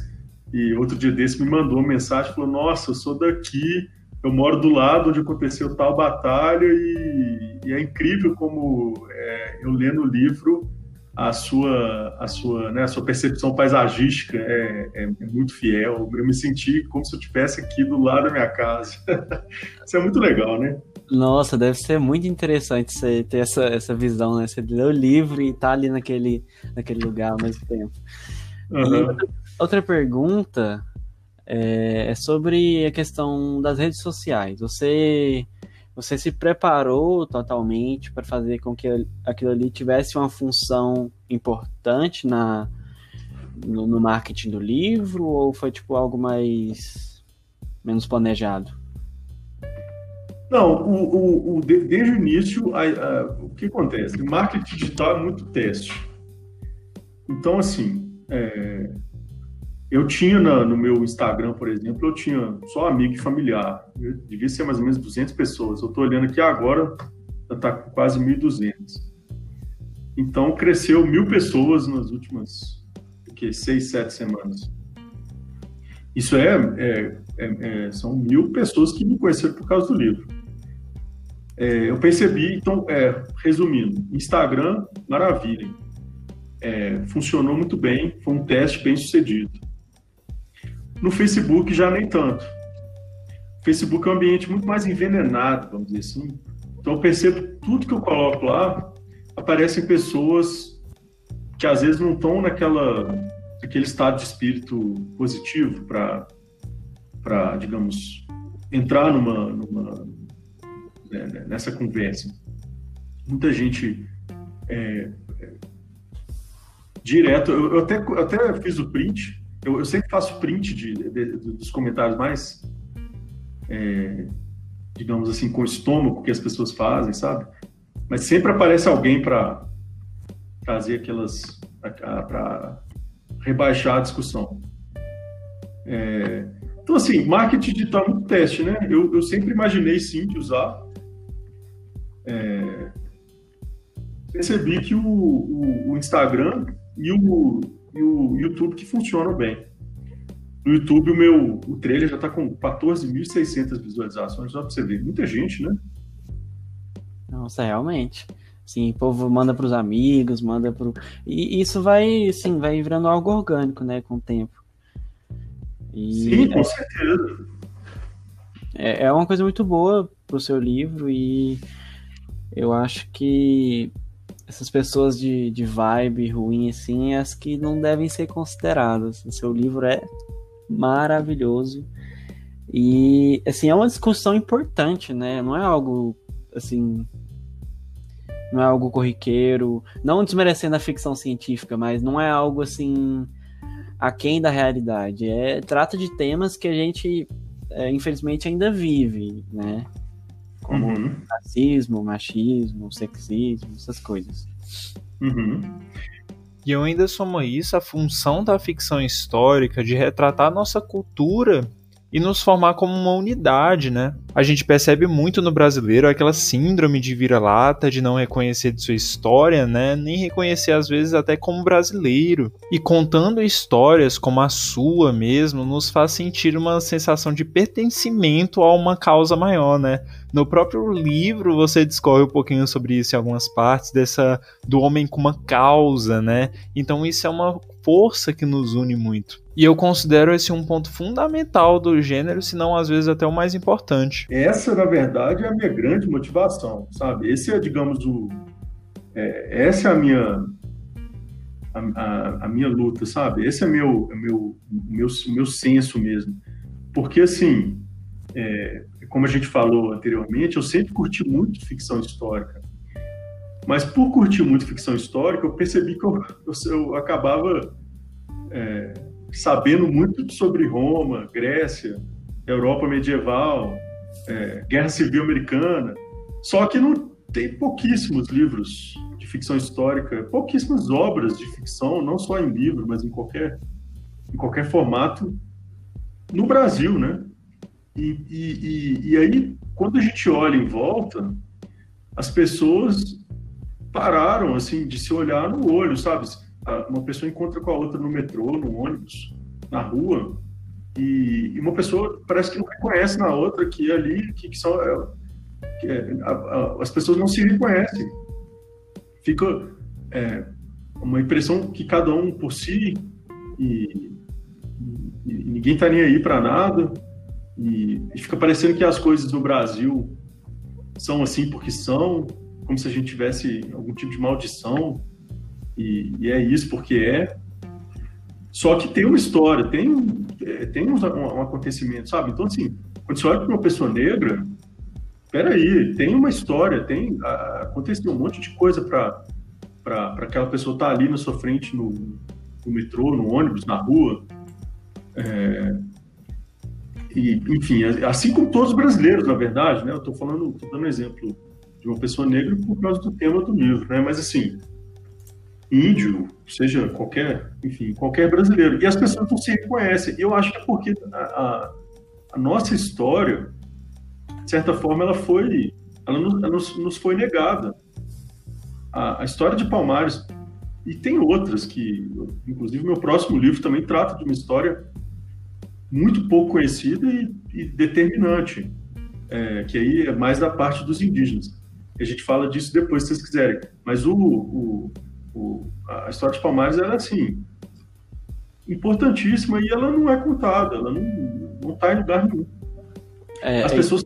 e outro dia desse me mandou uma mensagem falou nossa eu sou daqui eu moro do lado onde aconteceu tal batalha e, e é incrível como é, eu lendo o livro a sua a sua né, a sua percepção paisagística é, é, é, muito fiel. Eu me senti como se eu estivesse aqui do lado da minha casa. Isso é muito legal né nossa deve ser muito interessante você ter essa, essa visão né você lê o livro e tá ali naquele naquele lugar ao mesmo tempo uhum. outra, outra pergunta é, é sobre a questão das redes sociais. Você você se preparou totalmente para fazer com que aquilo ali tivesse uma função importante na no, no, marketing do livro ou foi tipo algo mais menos planejado? Não, o, o, o desde o início, a, a, o que acontece? Marketing digital é muito teste. Então, assim, é, eu tinha na, no meu Instagram, por exemplo, eu tinha só amigo e familiar. Eu devia ser mais ou menos 200 pessoas. Eu estou olhando aqui agora, já está com quase 1.200. Então, cresceu mil pessoas nas últimas que, seis, sete semanas. Isso é, é, é, é, são mil pessoas que me conheceram por causa do livro. É, eu percebi, então, é, resumindo, Instagram, maravilha. É, funcionou muito bem, foi um teste bem sucedido. No Facebook já nem tanto. O Facebook é um ambiente muito mais envenenado, vamos dizer assim. Então eu percebo tudo que eu coloco lá, aparecem pessoas que às vezes não estão naquela aquele estado de espírito positivo para para digamos entrar numa, numa nessa conversa. Muita gente é, é, direto. Eu, eu, até, eu até fiz o print eu, eu sempre faço print de, de, dos comentários mais, é, digamos assim, com estômago que as pessoas fazem, sabe? Mas sempre aparece alguém para trazer aquelas. para rebaixar a discussão. É, então, assim, marketing digital é um teste, né? Eu, eu sempre imaginei sim de usar. É, percebi que o, o, o Instagram e o, e o YouTube que funcionam bem. No YouTube, o meu o trailer já está com 14.600 visualizações, só para você ver. Muita gente, né? Nossa, realmente. Sim, o povo manda para os amigos, manda para E isso vai, sim, vai virando algo orgânico, né, com o tempo. E sim, com é, certeza. É, é uma coisa muito boa para o seu livro e eu acho que essas pessoas de, de vibe ruim, assim, as que não devem ser consideradas. O seu livro é maravilhoso. E, assim, é uma discussão importante, né? Não é algo, assim... Não é algo corriqueiro. Não desmerecendo a ficção científica, mas não é algo, assim... Aquém da realidade. É, trata de temas que a gente, é, infelizmente, ainda vive, né? Como uhum. racismo, machismo, sexismo, essas coisas. Uhum. E eu ainda somo isso a função da ficção histórica de retratar nossa cultura e nos formar como uma unidade, né? A gente percebe muito no brasileiro aquela síndrome de vira-lata, de não reconhecer de sua história, né? Nem reconhecer às vezes até como brasileiro. E contando histórias como a sua mesmo, nos faz sentir uma sensação de pertencimento a uma causa maior, né? No próprio livro você discorre um pouquinho sobre isso em algumas partes dessa do homem com uma causa, né? Então isso é uma força que nos une muito. E eu considero esse um ponto fundamental do gênero, se não às vezes até o mais importante. Essa, na verdade, é a minha grande motivação, sabe? Esse é, digamos, o é, essa é a minha a, a, a, minha luta, sabe? Esse é meu, é meu, meu, meu senso mesmo. Porque, assim, é, como a gente falou anteriormente, eu sempre curti muito ficção histórica. Mas por curtir muito ficção histórica, eu percebi que eu, eu, eu acabava é, sabendo muito sobre Roma, Grécia, Europa medieval, é, Guerra Civil Americana. Só que não tem pouquíssimos livros de ficção histórica, pouquíssimas obras de ficção, não só em livro, mas em qualquer, em qualquer formato, no Brasil, né? E, e, e, e aí, quando a gente olha em volta, as pessoas pararam, assim, de se olhar no olho, sabe? Uma pessoa encontra com a outra no metrô, no ônibus, na rua, e, e uma pessoa parece que não reconhece na outra que ali, que, que. É, que é, a, a, as pessoas não se reconhecem. Fica é, uma impressão que cada um por si e, e ninguém está nem aí para nada e, e, fica parecendo que as coisas no Brasil são assim porque são, como se a gente tivesse algum tipo de maldição e, e é isso porque é. Só que tem uma história, tem, é, tem um, um, acontecimento, sabe? Então, assim, quando você olha para uma pessoa negra, peraí, tem uma história, tem aconteceu um monte de coisa para aquela pessoa estar tá ali na sua frente no, no, metrô, no ônibus, na rua. É, e, enfim, assim como todos os brasileiros, na verdade, né? Eu estou falando, estou dando um exemplo de uma pessoa negra por causa do tema do livro, né? Mas assim, índio, seja qualquer, enfim, qualquer brasileiro. E as pessoas não se reconhecem. Eu acho que é porque a, a, a nossa história de certa forma, ela foi, ela nos, ela nos, nos foi negada. A, a, história de Palmares e tem outras que, inclusive, meu próximo livro também trata de uma história muito pouco conhecida e, e determinante, é, que aí é mais da parte dos indígenas. A gente fala disso depois, se vocês quiserem. Mas o, o, o a história de Palmares é assim importantíssima e ela não é contada, ela não está em lugar nenhum. É, As é pessoas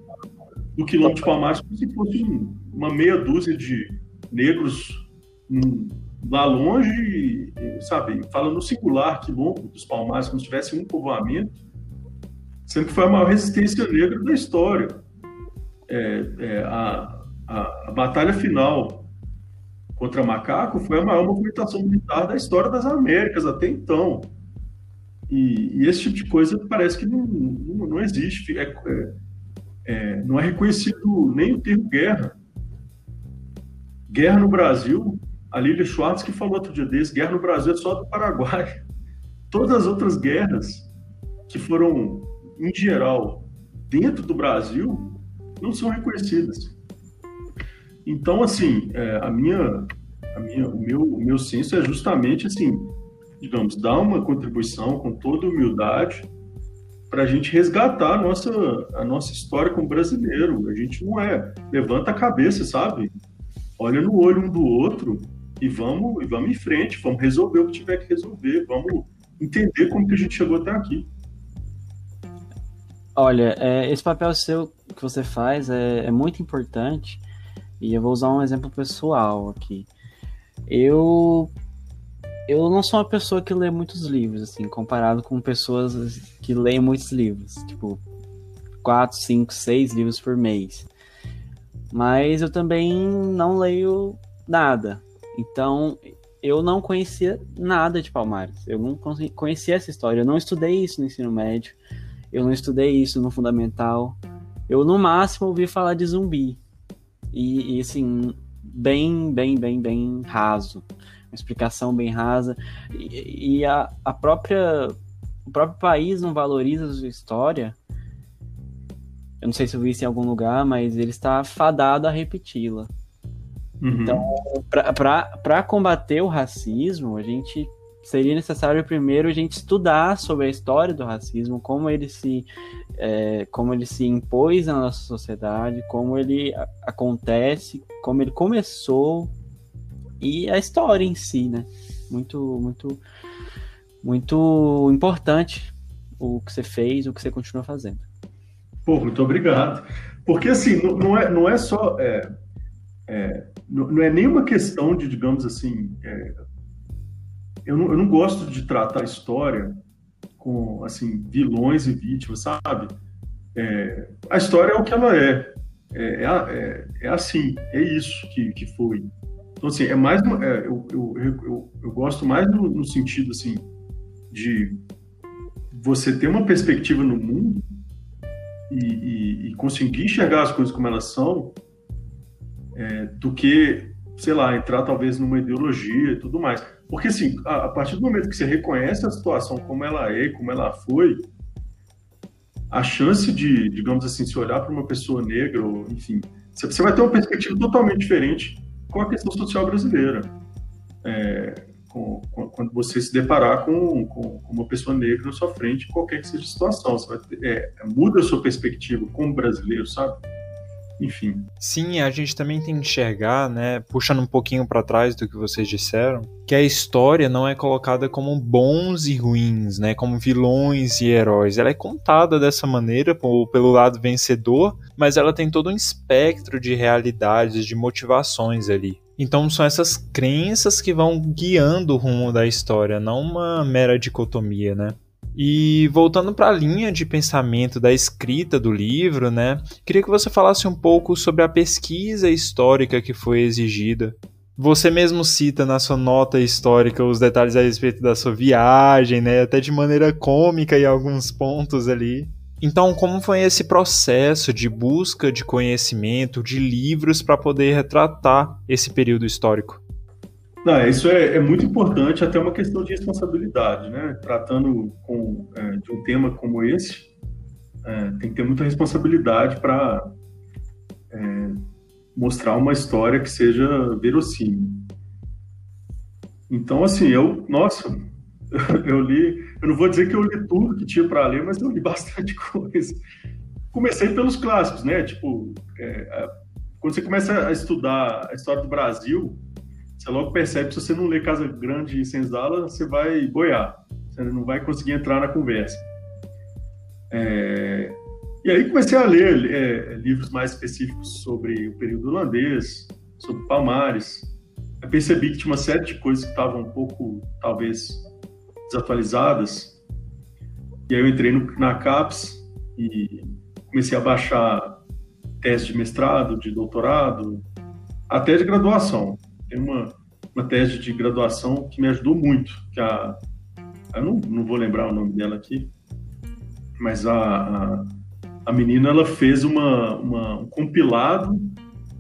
no quilômetro de Palmares como se fosse uma meia dúzia de negros lá longe, sabe, fala no singular quilômetro dos Palmares, como se tivesse um povoamento, sendo que foi a maior resistência negra da história. É, é, a, a, a, batalha final contra Macaco foi a maior movimentação militar da história das Américas até então. E, e esse tipo de coisa parece que não, não, não existe. É, é é, não é reconhecido nem o termo guerra. Guerra no Brasil, a Lilia Schwartz que falou outro dia desse, guerra no Brasil é só do Paraguai. Todas as outras guerras que foram, em geral, dentro do Brasil, não são reconhecidas. Então, assim, é, a minha, a minha, o, meu, o meu senso é justamente, assim, digamos, dar uma contribuição com toda humildade, para a gente resgatar a nossa, a nossa história como brasileiro. A gente não é. Levanta a cabeça, sabe? Olha no olho um do outro e vamos, e vamos em frente, vamos resolver o que tiver que resolver, vamos entender como que a gente chegou até aqui. Olha, é, esse papel seu que você faz é, é muito importante e eu vou usar um exemplo pessoal aqui. Eu eu não sou uma pessoa que lê muitos livros, assim, comparado com pessoas que leem muitos livros, tipo, quatro, cinco, seis livros por mês. Mas eu também não leio nada. Então, eu não conhecia nada de Palmares. Eu não conhecia essa história. Eu não estudei isso no ensino médio. Eu não estudei isso no fundamental. Eu, no máximo, ouvi falar de zumbi. E, e assim, bem, bem, bem, bem raso uma explicação bem rasa. E, e a, a própria. O próprio país não valoriza a sua história. Eu não sei se eu vi isso em algum lugar, mas ele está fadado a repeti-la. Uhum. Então, para combater o racismo, a gente seria necessário primeiro a gente estudar sobre a história do racismo, como ele se, é, como ele se impôs na nossa sociedade, como ele acontece, como ele começou, e a história em si, né? Muito, muito, muito importante o que você fez, o que você continua fazendo. Pô, muito obrigado. Porque assim, não, não é, não é só. É, é, não, não, é nenhuma questão de, digamos assim, é, eu não, eu não gosto de tratar a história com assim vilões e vítimas, sabe? É, a história é o que ela é. É, é, é, é assim, é isso que, que foi. Então, assim, é mais. É, eu, eu, eu, eu, gosto mais no, no, sentido, assim, de você ter uma perspectiva no mundo e, e, e conseguir enxergar as coisas como elas são, é, do que, sei lá, entrar talvez numa ideologia e tudo mais. Porque, assim, a, a, partir do momento que você reconhece a situação como ela é, como ela foi, a chance de, digamos assim, se olhar para uma pessoa negra, ou, enfim, você vai ter uma perspectiva totalmente diferente com a questão social brasileira. É, com, com, quando você se deparar com, com, uma pessoa negra na sua frente, qualquer que seja a situação, você ter, é, muda a sua perspectiva como brasileiro, sabe? Enfim. Sim, a gente também tem que enxergar, né, puxando um pouquinho para trás do que vocês disseram, que a história não é colocada como bons e ruins, né, como vilões e heróis. Ela é contada dessa maneira, pelo lado vencedor, mas ela tem todo um espectro de realidades, de motivações ali. Então são essas crenças que vão guiando o rumo da história, não uma mera dicotomia, né? E voltando para a linha de pensamento da escrita do livro, né? Queria que você falasse um pouco sobre a pesquisa histórica que foi exigida. Você mesmo cita na sua nota histórica os detalhes a respeito da sua viagem, né? Até de maneira cômica em alguns pontos ali. Então, como foi esse processo de busca de conhecimento, de livros para poder retratar esse período histórico? Não, isso é, é, muito importante, até uma questão de responsabilidade, né? Tratando com, é, de um tema como esse, é, tem que ter muita responsabilidade para é, mostrar uma história que seja verossímil. Então, assim, eu, nossa, eu li, eu não vou dizer que eu li tudo que tinha para ler, mas eu li bastante coisa. Comecei pelos clássicos, né? Tipo, é, quando você começa a estudar a história do Brasil, você logo percebe se você não lê Casa Grande e Senzala, você vai boiar. Você não vai conseguir entrar na conversa. É... E aí comecei a ler é, livros mais específicos sobre o período holandês, sobre Palmares. Eu percebi que tinha uma série de coisas que estavam um pouco, talvez, desatualizadas. E aí eu entrei no, na CAPES e comecei a baixar tese de mestrado, de doutorado, até de graduação tem uma, uma tese de graduação que me ajudou muito, que a, eu não, não vou lembrar o nome dela aqui, mas a, a, a menina ela fez uma, uma, um compilado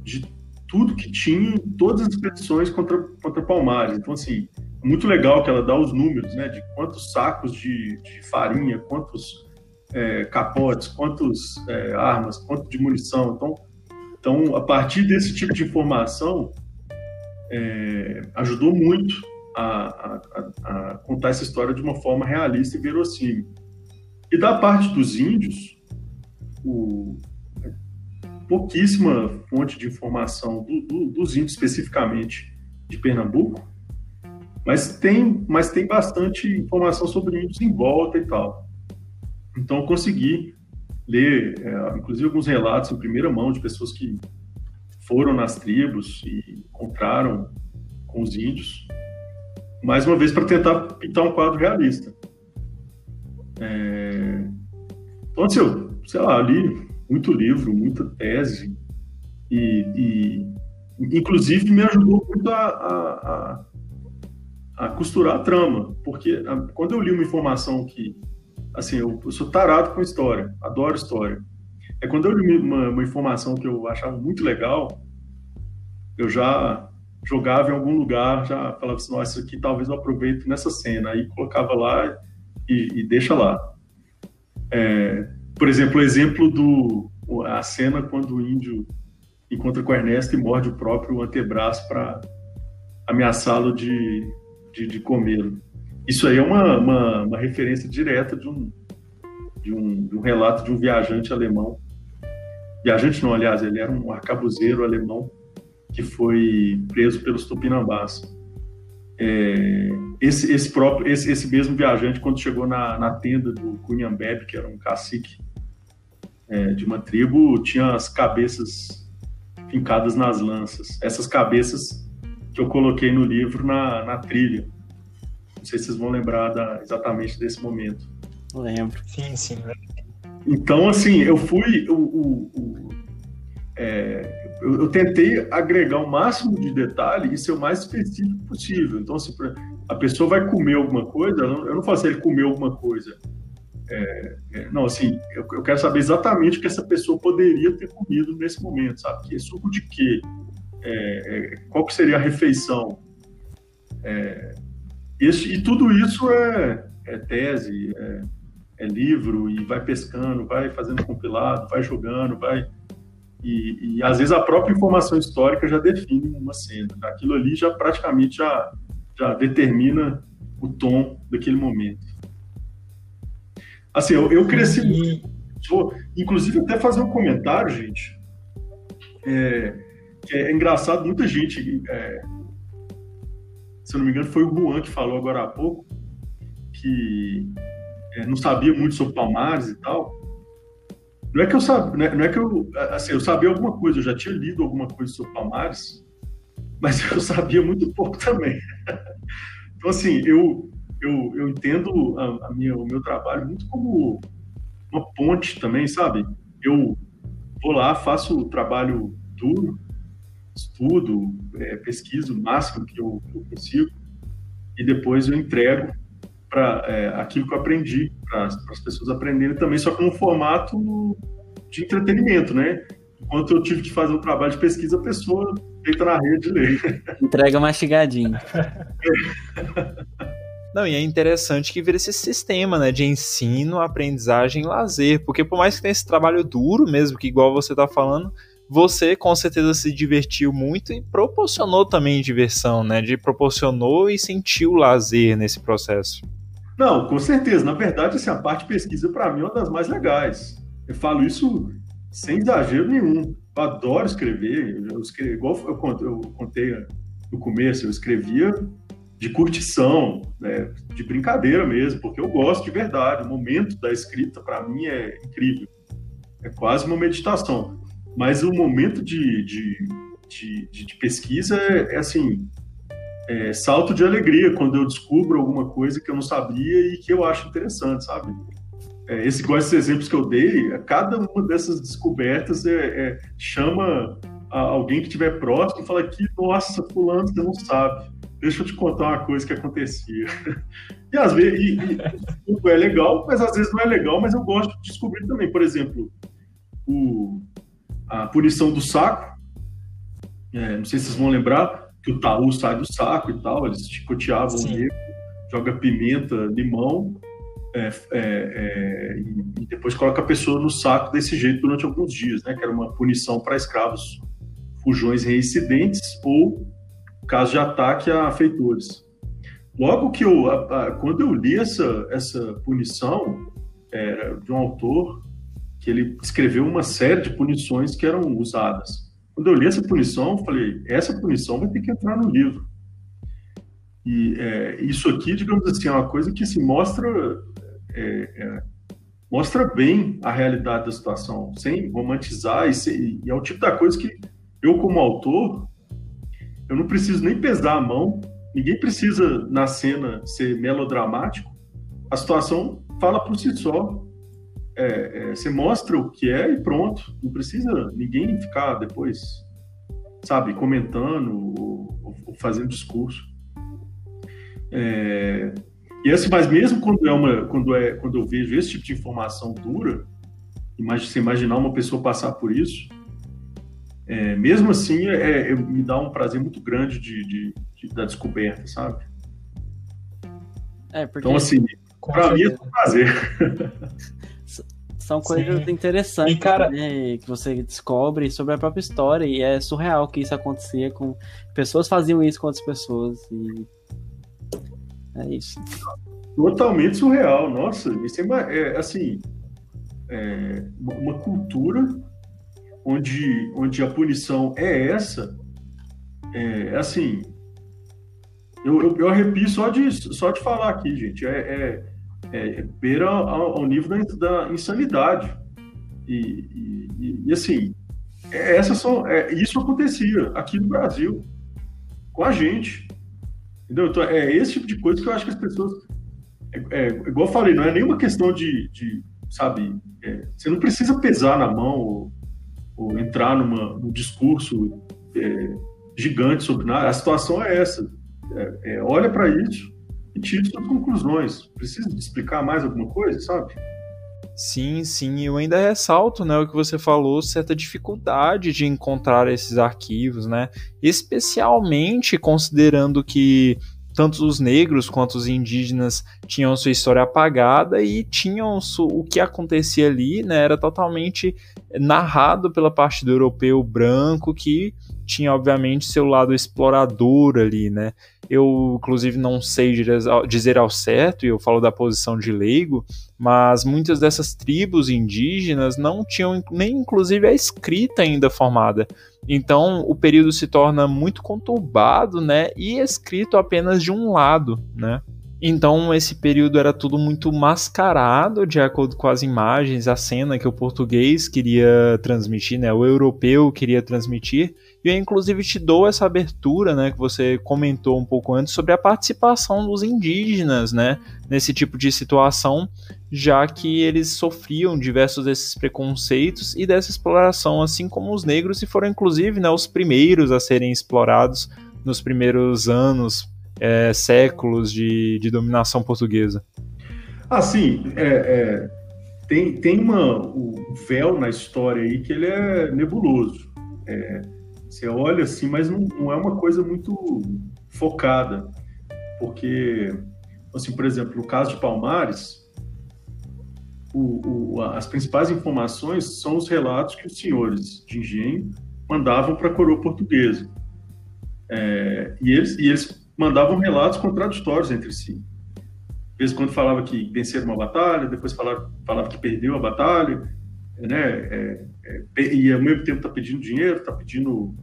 de tudo que tinha, todas as expedições contra, contra Palmares. Então, assim, muito legal que ela dá os números, né, de quantos sacos de, de farinha, quantos é, capotes, quantas é, armas, quanto de munição. Então, então, a partir desse tipo de informação, é, ajudou muito a, a, a, contar essa história de uma forma realista e verossímil. E da parte dos índios, o, pouquíssima fonte de informação do, do, dos índios especificamente de Pernambuco, mas tem, mas tem bastante informação sobre índios em volta e tal. Então consegui ler, é, inclusive alguns relatos em primeira mão de pessoas que foram nas tribos e encontraram com os índios, mais uma vez para tentar pintar um quadro realista. É... Então, assim, sei lá, li muito livro, muita tese, e, e inclusive me ajudou muito a, a, a, a costurar a trama, porque a, quando eu li uma informação que, assim, eu, eu sou tarado com história, adoro história, é quando eu li uma, uma, informação que eu achava muito legal, eu já jogava em algum lugar, já falava assim, nossa, isso aqui talvez eu aproveite nessa cena, aí colocava lá e, e deixa lá. É, por exemplo, o exemplo do a cena quando o índio encontra com o Ernesto e morde o próprio antebraço para ameaçá-lo de, de, de. Isso aí é uma, uma, uma referência direta de um, de um, de um relato de um viajante alemão viajante não, aliás, ele era um arcabuzeiro alemão que foi preso pelos tupinambás. É, esse, esse, próprio, esse, esse mesmo viajante, quando chegou na, na tenda do Cunhambebe, que era um cacique é, de uma tribo, tinha as cabeças fincadas nas lanças. Essas cabeças que eu coloquei no livro na, na trilha. sei se vocês vão lembrar da, exatamente desse momento. Lembro. Sim, sim. né? Então, assim, eu fui. O, o- o- é, eu, eu tentei agregar o máximo de detalhe e ser o mais específico possível. Então, se pra- a pessoa vai comer alguma coisa, eu não, eu não falo se ele comeu alguma coisa. É, é, não, assim, eu, eu quero saber exatamente o que essa pessoa poderia ter comido nesse momento, sabe? Que suco de quê? É, é, qual que seria a refeição? É, esse- e tudo isso é, é tese, é, é livro e vai pescando, vai fazendo compilado, vai jogando, vai. E, e às vezes a própria informação histórica já define uma cena. Aquilo ali já praticamente já, já determina o tom daquele momento. Assim, eu, eu cresci muito. sou- Inclusive, até fazer um comentário, gente. É, que é engraçado, muita gente. é, se eu não me engano, foi o Juan que falou agora há pouco que é, não sabia muito sobre Palmares e tal. Não é que eu sabia, não é, não é que eu, assim, eu sabia alguma coisa, eu já tinha lido alguma coisa sobre Palmares, mas eu sabia muito pouco também. Então, assim, eu, eu, eu entendo a, a minha, o meu trabalho muito como uma ponte também, sabe? Eu vou lá, faço o trabalho duro, estudo, é, pesquiso o máximo que eu, eu consigo, e depois eu entrego para é, aquilo que eu aprendi, para as pessoas aprenderem também, só que num formato de entretenimento, né? Enquanto eu tive que fazer um trabalho de pesquisa, a pessoa deita na rede e lê. Entrega mastigadinho. Não, e é interessante que vira esse sistema, né, de ensino, aprendizagem e lazer, porque por mais que tenha esse trabalho duro mesmo, que igual você tá falando, você com certeza se divertiu muito e proporcionou também diversão, né, de proporcionou e sentiu lazer nesse processo. Não, com certeza. Na verdade, assim, a parte pesquisa, para mim, é uma das mais legais. Eu falo isso sem exagero nenhum. Eu adoro escrever. Eu escrevo, igual eu contei, eu contei no começo, eu escrevia de curtição, né, de brincadeira mesmo, porque eu gosto de verdade. O momento da escrita, para mim, é incrível. É quase uma meditação. Mas o momento de, de, de, de- de pesquisa é, é assim, é, salto de alegria quando eu descubro alguma coisa que eu não sabia e que eu acho interessante, sabe? É, esse, igual esses exemplos que eu dei, cada uma dessas descobertas é, é, chama alguém que estiver próximo e fala que, nossa, fulano, você não sabe. Deixa eu te contar uma coisa que acontecia. E às vezes e, e, é legal, mas às vezes não é legal, mas eu gosto de descobrir também. Por exemplo, o, a punição do saco. É, não sei se vocês vão lembrar que o taú sai do saco e tal, eles chicoteavam o Sim. negro, joga pimenta, limão, é, é, é, e, e depois coloca a pessoa no saco desse jeito durante alguns dias, né? Que era uma punição para escravos fujões reincidentes ou caso de ataque a feitores. Logo que eu, a- a- quando eu li essa, essa punição, era de um autor que ele escreveu uma série de punições que eram usadas. Quando eu li essa punição, eu falei, essa punição vai ter que entrar no livro. E é, isso aqui, digamos assim, é uma coisa que se mostra é, é, mostra bem a realidade da situação, sem romantizar e, se- e é o tipo da coisa que eu como autor eu não preciso nem pesar a mão, ninguém precisa na cena ser melodramático, a situação fala por si só. É, é, você mostra o que é e pronto. Não precisa ninguém ficar depois, sabe, comentando ou, ou- fazendo discurso. É, e assim, mas mesmo quando é uma, quando é, quando eu vejo esse tipo de informação dura, imagi- você imaginar uma pessoa passar por isso, é, mesmo assim, é, é- me dá um prazer muito grande de, de- de- da descoberta, sabe? É, porque Então, assim, pra mim é um prazer. são coisas Sim. interessantes E, cara- né, que você descobre sobre a própria história. E é surreal que isso acontecia com. Pessoas faziam isso com outras pessoas. E. É isso. totalmente surreal. Nossa, isso é, uma- é, assim, é, uma, uma cultura onde, onde a punição é essa, é assim, eu, eu, eu arrepio só de, só de falar aqui, gente. É, é, é beira ao, ao nível da, da insanidade. E, e- e- assim, é, essas são, é, isso acontecia aqui no Brasil, com a gente. Entendeu? Então, é esse tipo de coisa que eu acho que as pessoas. É, é, igual eu falei, não é nenhuma questão de. de sabe, é, você não precisa pesar na mão ou, ou entrar numa, num discurso é, gigante sobre nada. A situação é essa. É, olha para isso e tira suas conclusões. Precisa explicar mais alguma coisa, sabe? Sim, sim, eu ainda ressalto, né, o que você falou, certa dificuldade de encontrar esses arquivos, né, especialmente considerando que tanto os negros quanto os indígenas tinham sua história apagada e tinham o que acontecia ali, né, era totalmente narrado pela parte do europeu branco que tinha obviamente seu lado explorador ali, né? Eu inclusive não sei dizer ao certo e eu falo da posição de leigo, mas muitas dessas tribos indígenas não tinham nem inclusive a escrita ainda formada. Então o período se torna muito conturbado, né? E escrito apenas de um lado, né? Então, esse período era tudo muito mascarado, de acordo com as imagens, a cena que o português queria transmitir, né? O europeu queria transmitir. E eu, inclusive, te dou essa abertura, né? Que você comentou um pouco antes sobre a participação dos indígenas, né? Nesse tipo de situação, já que eles sofriam diversos desses preconceitos e dessa exploração, assim como os negros, e foram, inclusive, né, os primeiros a serem explorados nos primeiros anos é, séculos de, de dominação portuguesa? Ah, sim. É, é, tem tem uma, um véu na história aí que ele é nebuloso. É, você olha assim, mas não, não, é uma coisa muito focada. Porque, assim, por exemplo, no caso de Palmares, o, o, as principais informações são os relatos que os senhores de engenho mandavam para a coroa portuguesa. É, e, eles, e eles mandavam relatos contraditórios entre si. Às vezes, quando falava que venceram uma batalha, depois falava, falava que perdeu a batalha, né? É, é, e ao mesmo tempo está pedindo dinheiro, está pedindo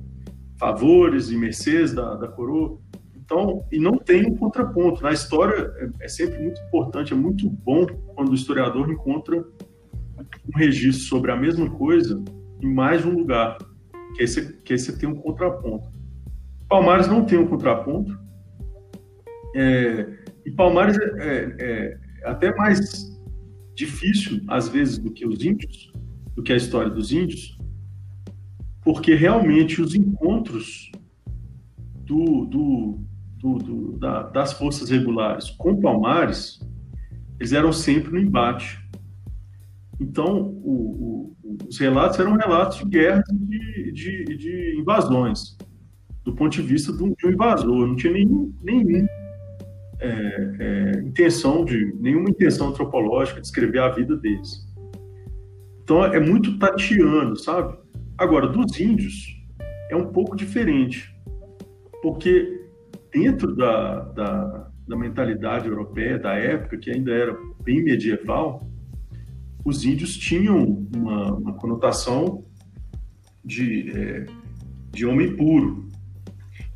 favores e mercês da, da coroa. Então, e não tem um contraponto. Na história é, é, sempre muito importante, é muito bom quando o historiador encontra um registro sobre a mesma coisa em mais um lugar, que aí você, que aí você tem um contraponto. Palmares não tem um contraponto, é, e Palmares é, é, é, até mais difícil, às vezes, do que os índios, do que a história dos índios, porque realmente os encontros do, do, do, da, das forças regulares com Palmares, eles eram sempre no embate. Então, o, o, os relatos eram relatos de guerras de, de, de, invasões, do ponto de vista de um, de um invasor. Não tinha nenhum, nenhum é, é, intenção de nenhuma intenção antropológica de escrever a vida deles. Então é muito tatiano, sabe? Agora dos índios é um pouco diferente, porque dentro da, da, da mentalidade europeia da época, que ainda era bem medieval, os índios tinham uma, uma conotação de, é, de homem puro.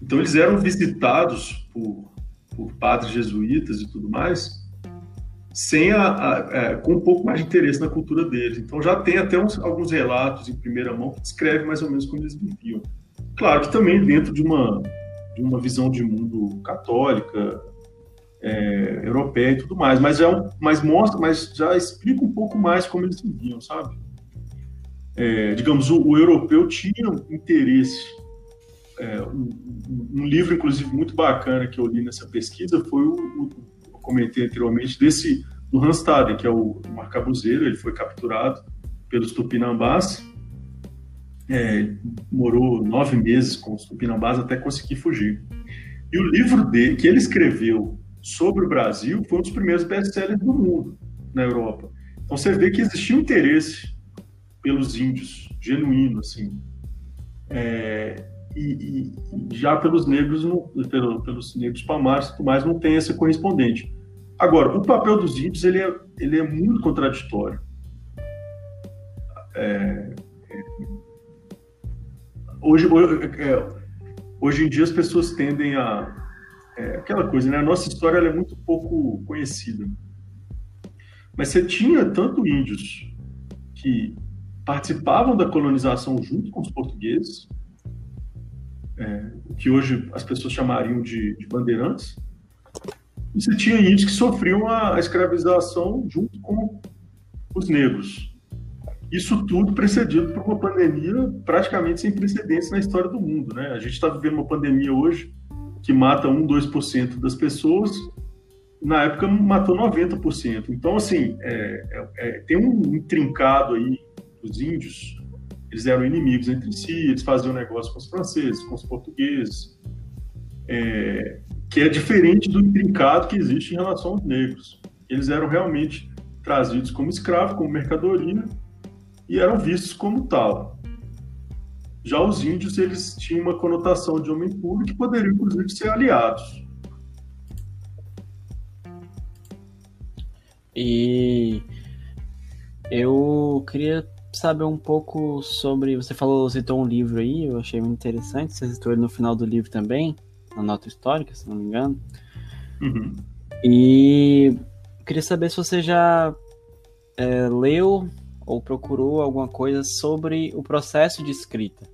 Então eles eram visitados por por padres jesuítas e tudo mais, sem a, a, a, é, com um pouco mais de interesse na cultura deles. Então já tem até uns, alguns relatos em primeira mão que descrevem mais ou menos como eles viviam. Claro que também dentro de uma, de uma visão de mundo católica, é, europeia e tudo mais, mas já é mas mostra, mas já explica um pouco mais como eles viviam, sabe? É, digamos, o, o europeu tinha interesse é, um, um, livro, inclusive, muito bacana que eu li nessa pesquisa foi o, o comentei anteriormente, desse, do Hans Taden, que é o, o marcabuzeiro, ele foi capturado pelos tupinambás, é, morou nove meses com os tupinambás até conseguir fugir. E o livro dele, que ele escreveu sobre o Brasil foi um dos primeiros best-sellers do mundo na Europa. Então você vê que existia um interesse pelos índios, genuíno, assim. É, e, e já pelos negros, pelo, pelos negros palmares e tudo mais, não tem essa correspondente. Agora, o papel dos índios ele é, ele é muito contraditório. É, é, hoje, é, hoje em dia as pessoas tendem a é, aquela coisa, né? A nossa história é muito pouco conhecida. Mas você tinha tanto índios que participavam da colonização junto com os portugueses, é, o que hoje as pessoas chamariam de, de bandeirantes, e você tinha índios que sofriam a, a escravização junto com os negros. Isso tudo precedido por uma pandemia praticamente sem precedentes na história do mundo. Né? A gente está vivendo uma pandemia hoje que mata 1, 2% das pessoas, na época matou 90%. Então, assim, é, é, é, tem um intrincado aí dos índios, eles eram inimigos entre si, eles faziam negócio com os franceses, com os portugueses, é, que é diferente do intrincado que existe em relação aos negros. Eles eram realmente trazidos como escravo, como mercadoria, e eram vistos como tal. Já os índios, eles tinham uma conotação de homem puro que poderiam, inclusive, ser aliados. E eu queria saber um pouco sobre. Você falou, citou um livro aí, eu achei muito interessante. Você citou ele no final do livro também, na nota histórica, se não me engano. Uhum. E queria saber se você já é, leu ou procurou alguma coisa sobre o processo de escrita.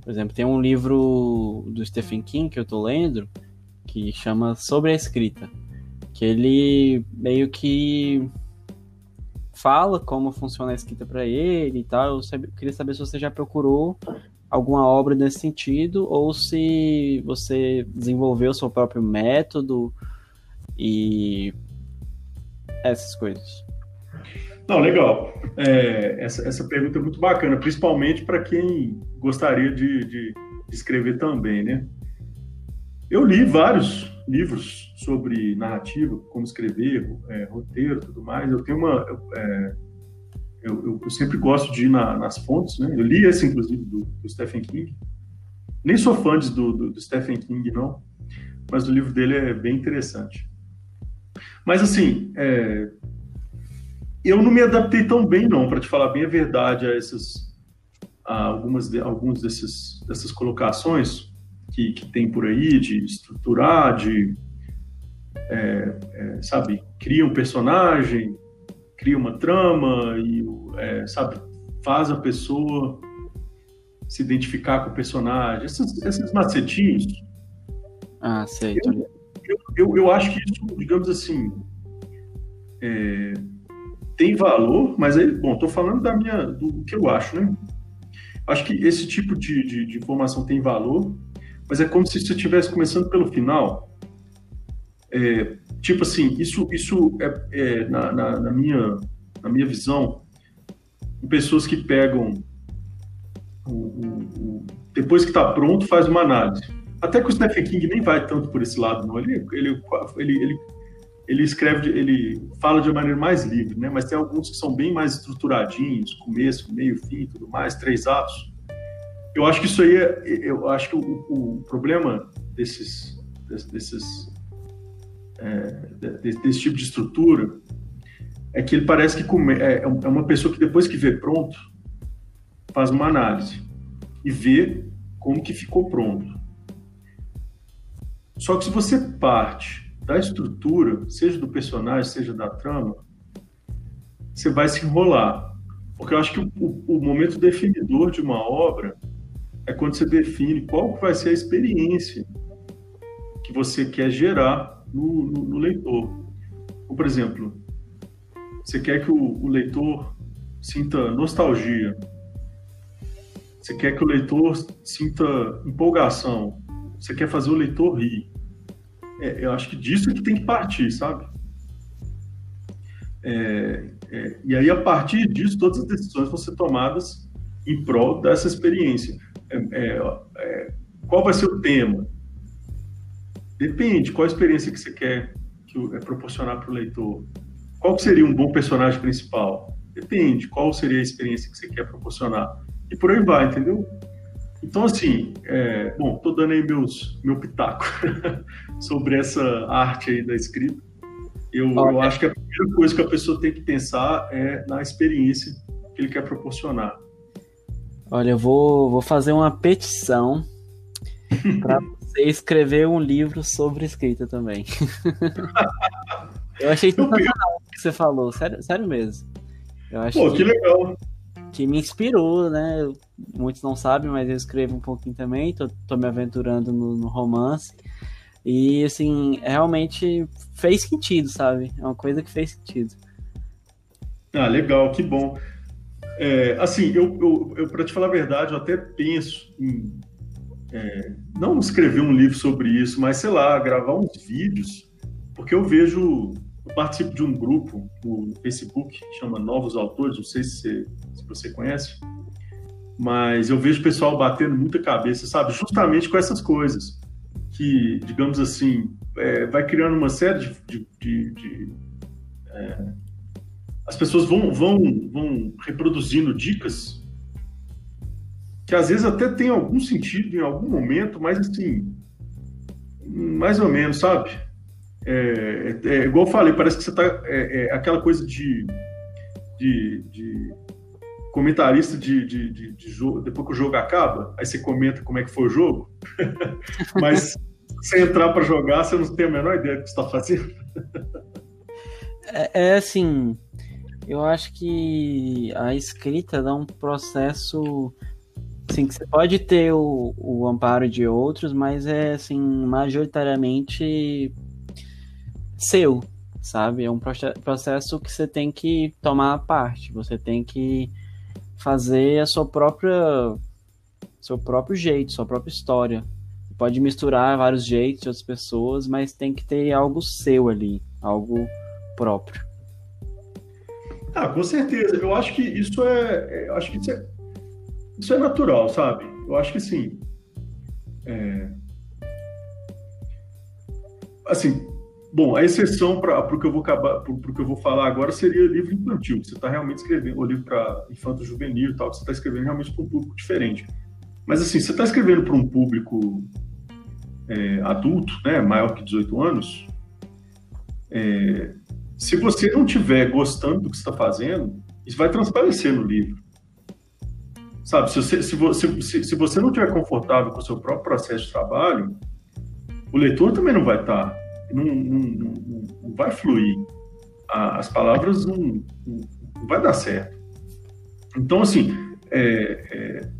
Por exemplo, tem um livro do Stephen King que eu tô lendo que chama Sobre a Escrita, que ele meio que fala como funciona a escrita para ele e tal. Eu queria saber se você já procurou alguma obra nesse sentido ou se você desenvolveu seu próprio método e essas coisas. Não, legal. É, essa, essa pergunta é muito bacana, principalmente para quem gostaria de, de, escrever também, né? Eu li vários livros sobre narrativa, como escrever, é, roteiro, tudo mais. Eu tenho uma, é, eu, eu, sempre gosto de ir na, nas fontes, né? Eu li esse inclusive do, do Stephen King. Nem sou fã do, do, do Stephen King não, mas o livro dele é bem interessante. Mas assim, é, eu não me adaptei tão bem, não, para te falar bem a verdade, a essas a algumas de, alguns desses dessas colocações que, que tem por aí de estruturar, de é, é, sabe, cria um personagem, cria uma trama e é, sabe faz a pessoa se identificar com o personagem, esses, esses macetinhos. Ah, sei. Eu, eu, eu, eu acho que isso, digamos assim, é, tem valor, mas aí, bom, estou falando da minha, do que eu acho, né? Acho que esse tipo de, de, de informação tem valor, mas é como se você estivesse começando pelo final. É, tipo assim, isso, isso é, é na, na, na, minha, na minha visão, pessoas que pegam o, o, o, depois que está pronto, faz uma análise. Até que o Stephen King nem vai tanto por esse lado, não. Ele, ele, ele, ele ele escreve, ele fala de uma maneira mais livre, né? Mas tem alguns que são bem mais estruturadinhos, começo, meio, fim, tudo mais, três atos. Eu acho que isso aí, é, eu acho que o, o problema desses, desses é, desse, desse tipo de estrutura é que ele parece que come, é, é uma pessoa que depois que vê pronto faz uma análise e vê como que ficou pronto. Só que se você parte da estrutura, seja do personagem, seja da trama, você vai se enrolar. Porque eu acho que o, o, momento definidor de uma obra é quando você define qual vai ser a experiência que você quer gerar no, no, no leitor. Por exemplo, você quer que o, o leitor sinta nostalgia, você quer que o leitor sinta empolgação, você quer fazer o leitor rir é, eu acho que disso que tem que partir, sabe? É, é, e aí, a partir disso, todas as decisões vão ser tomadas em prol dessa experiência. É, é, é, qual vai ser o tema? Depende, qual a experiência que você quer que, proporcionar para o leitor. Qual seria um bom personagem principal? Depende, qual seria a experiência que você quer proporcionar. E por aí vai, entendeu? Então, assim, é, bom, tô dando aí meus, meu pitaco sobre essa arte aí da escrita. Eu, eu acho que a primeira coisa que a pessoa tem que pensar é na experiência que ele quer proporcionar. Olha, eu vou, vou fazer uma petição para você escrever um livro sobre escrita também. eu achei sensacional o que você falou, sério, sério mesmo. Eu acho Pô, que, que legal. que me inspirou, né? Muitos não sabem, mas eu escrevo um pouquinho também, tô, tô me aventurando no, no romance. E, assim, realmente fez sentido, sabe? É uma coisa que fez sentido. Ah, legal, que bom. É, assim, eu, eu, eu para te falar a verdade, eu até penso em é, não escrever um livro sobre isso, mas sei lá, gravar uns vídeos, porque eu vejo, eu participo de um grupo no Facebook chama Novos Autores, não sei se você, se você conhece, mas eu vejo o pessoal batendo muita cabeça, sabe, justamente com essas coisas que, digamos assim, é, vai criando uma série de, de, de, de é, as pessoas vão, vão, vão reproduzindo dicas que às vezes até tem algum sentido em algum momento, mas assim, mais ou menos, sabe? É, é, é igual eu falei, parece que você tá. É, é aquela coisa de, de, de comentarista de, de, de, de, jogo, depois que o jogo acaba, aí você comenta como é que foi o jogo, mas você entrar para jogar, você não tem a menor ideia do que está fazendo. é, é assim, eu acho que a escrita é um processo assim, que você pode ter o, o amparo de outros, mas é assim, majoritariamente seu, sabe? É um processo que você tem que tomar parte, você tem que fazer a sua própria seu próprio jeito, sua própria história. Você pode misturar vários jeitos de outras pessoas, mas tem que ter algo seu ali, algo próprio. Ah, com certeza. Eu acho que isso é, é, eu acho que isso é, isso é natural, sabe? Eu acho que sim. É... Assim, bom, a exceção para o que eu vou acabar, pro, que eu vou falar agora seria livro infantil. Você está realmente escrevendo, ou livro para infanto juvenil, e tal. Que você está escrevendo realmente para um público diferente. Mas assim, você está escrevendo para um público é, adulto, né, maior que 18 anos. É, se você não estiver gostando do que está fazendo, isso vai transparecer no livro. Sabe, se você, se você, se, se você não estiver confortável com o seu próprio processo de trabalho, o leitor também não vai estar, tá, não, não, não, não vai fluir. As palavras não, vai dar certo. Então, assim, é, é,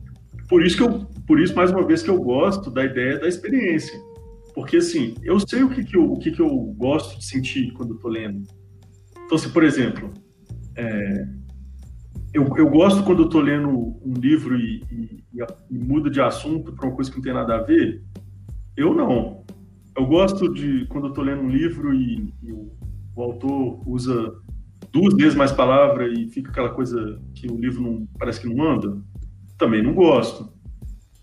por isso que eu, por isso mais uma vez que eu gosto da ideia da experiência, porque assim, eu sei o que que eu, o que que eu gosto de sentir quando estou lendo então, se, por exemplo, é, eu, eu gosto quando eu estou lendo um livro e, e, e muda de assunto para uma coisa que não tem nada a ver. Eu não. Eu gosto de quando eu estou lendo um livro e, e o, o, autor usa duas vezes mais palavras e fica aquela coisa que o livro não parece que não anda. Também não gosto.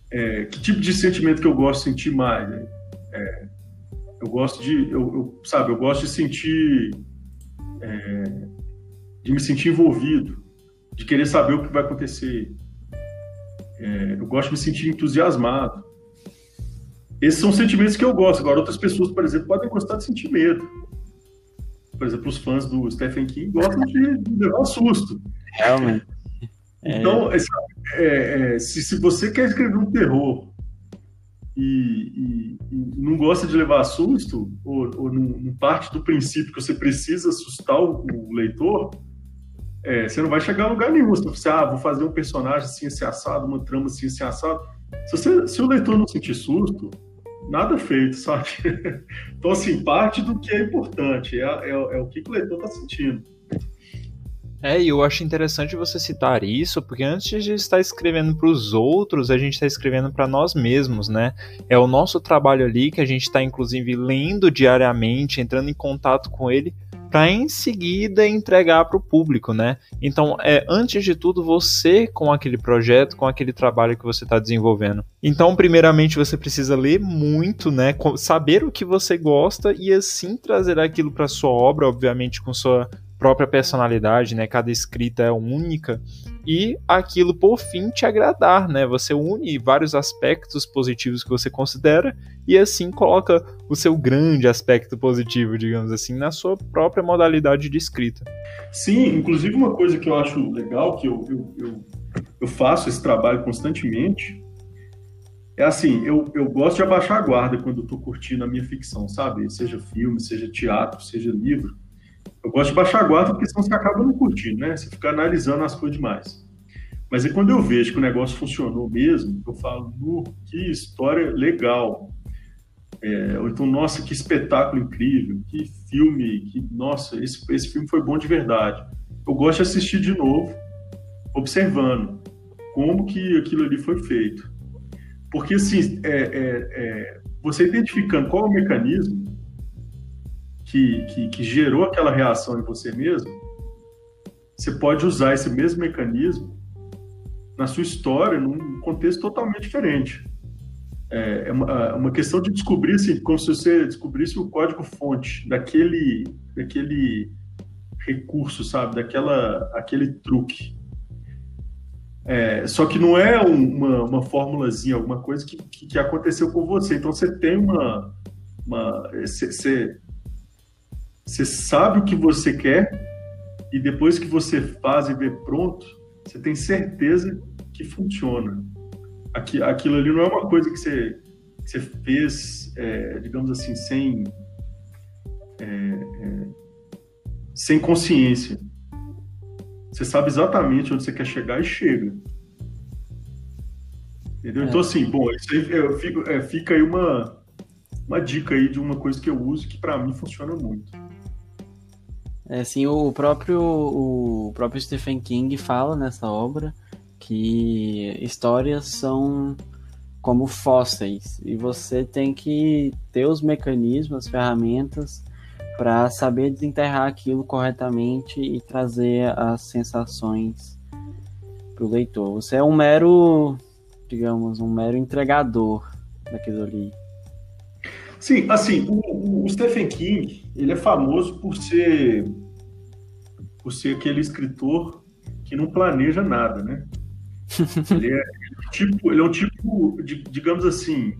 É, que tipo de sentimento que eu gosto de sentir mais? É, eu gosto de, eu, eu, sabe, eu gosto de sentir é, de me sentir envolvido, de querer saber o que vai acontecer. É, eu gosto de me sentir entusiasmado. Esses são sentimentos que eu gosto. Agora, outras pessoas, por exemplo, podem gostar de sentir medo. Por exemplo, os fãs do Stephen King gostam de, de levar um susto. Realmente. Então, é, é, se, se você quer escrever um terror e, e, e, não gosta de levar susto, ou, ou não, não, parte do princípio que você precisa assustar o, o leitor, é, você não vai chegar a lugar nenhum. Você, ah, vou fazer um personagem assim, assim assado, uma trama assim, assim assado. Se, você, se o leitor não sentir susto, nada feito, sabe? então, assim, parte do que é importante é, é, é o que, que o leitor está sentindo. É, e eu acho interessante você citar isso, porque antes de estar escrevendo para os outros, a gente está escrevendo para nós mesmos, né? É o nosso trabalho ali que a gente está, inclusive, lendo diariamente, entrando em contato com ele, para em seguida entregar para o público, né? Então, é antes de tudo você com aquele projeto, com aquele trabalho que você está desenvolvendo. Então, primeiramente, você precisa ler muito, né? Saber o que você gosta e assim trazer aquilo para sua obra, obviamente com sua própria personalidade, né? Cada escrita é única e aquilo por fim te agradar, né? Você une vários aspectos positivos que você considera e assim coloca o seu grande aspecto positivo, digamos assim, na sua própria modalidade de escrita. Sim, inclusive uma coisa que eu acho legal, que eu, eu, eu, eu faço esse trabalho constantemente, é assim, eu, eu gosto de abaixar a guarda quando eu tô curtindo a minha ficção, sabe? Seja filme, seja teatro, seja livro eu gosto de baixar a guarda porque senão você acaba não curtindo, né? Você fica analisando as coisas demais. Mas é quando eu vejo que o negócio funcionou mesmo, eu falo, que história legal. É, ou então, nossa, que espetáculo incrível, que filme, que, nossa, esse, esse filme foi bom de verdade. Eu gosto de assistir de novo, observando como que aquilo ali foi feito. Porque, assim, é, é, é você identificando qual é o mecanismo que, que, que gerou aquela reação em você mesmo, você pode usar esse mesmo mecanismo na sua história num contexto totalmente diferente. É, é uma, é uma, questão de descobrir, assim, como se você descobrisse o código-fonte daquele, daquele recurso, sabe? Daquela, aquele truque. É, só que não é uma, uma formulazinha, alguma coisa que, que, aconteceu com você. Então você tem uma. uma você sabe o que você quer e depois que você faz e vê pronto, você tem certeza que funciona. aquilo ali não é uma coisa que você, que você fez, é, digamos assim, sem, é, é, sem consciência. Você sabe exatamente onde você quer chegar e chega. Entendeu? Então, é. assim, bom, isso aí fico, é, fica aí uma, uma dica aí de uma coisa que eu uso que para mim funciona muito. É, assim, o próprio, o próprio Stephen King fala nessa obra que histórias são como fósseis e você tem que ter os mecanismos, as ferramentas para saber desenterrar aquilo corretamente e trazer as sensações para o leitor. Você é um mero, digamos, um mero entregador daquilo ali. Sim, assim, o, o Stephen King, ele é famoso por ser por ser aquele escritor que não planeja nada, né? ele, é, é um tipo, ele é um tipo, de, digamos assim,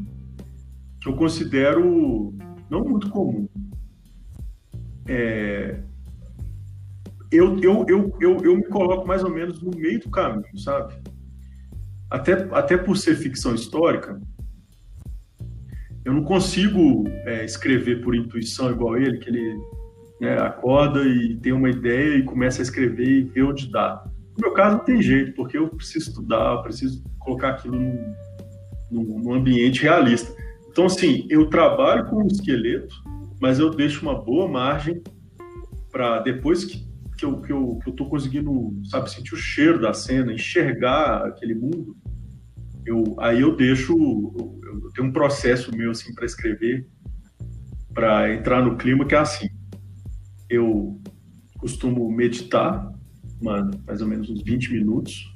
que eu considero não muito comum. É, eu, eu, eu, eu, eu me coloco mais ou menos no meio do caminho, sabe? Até, até por ser ficção histórica, eu não consigo é, escrever por intuição igual ele, que ele né, acorda e tem uma ideia e começa a escrever e vê onde dá. No meu caso, não tem jeito, porque eu preciso estudar, eu preciso colocar aquilo num, num, num ambiente realista. Então, assim, eu trabalho com o esqueleto, mas eu deixo uma boa margem para depois que, que, eu, que, eu, que eu tô conseguindo, sabe, sentir o cheiro da cena, enxergar aquele mundo, eu, aí eu deixo, eu, tenho um processo meu, assim, para escrever, para entrar no clima, que é assim, eu costumo meditar, uma, mais ou menos uns 20 minutos,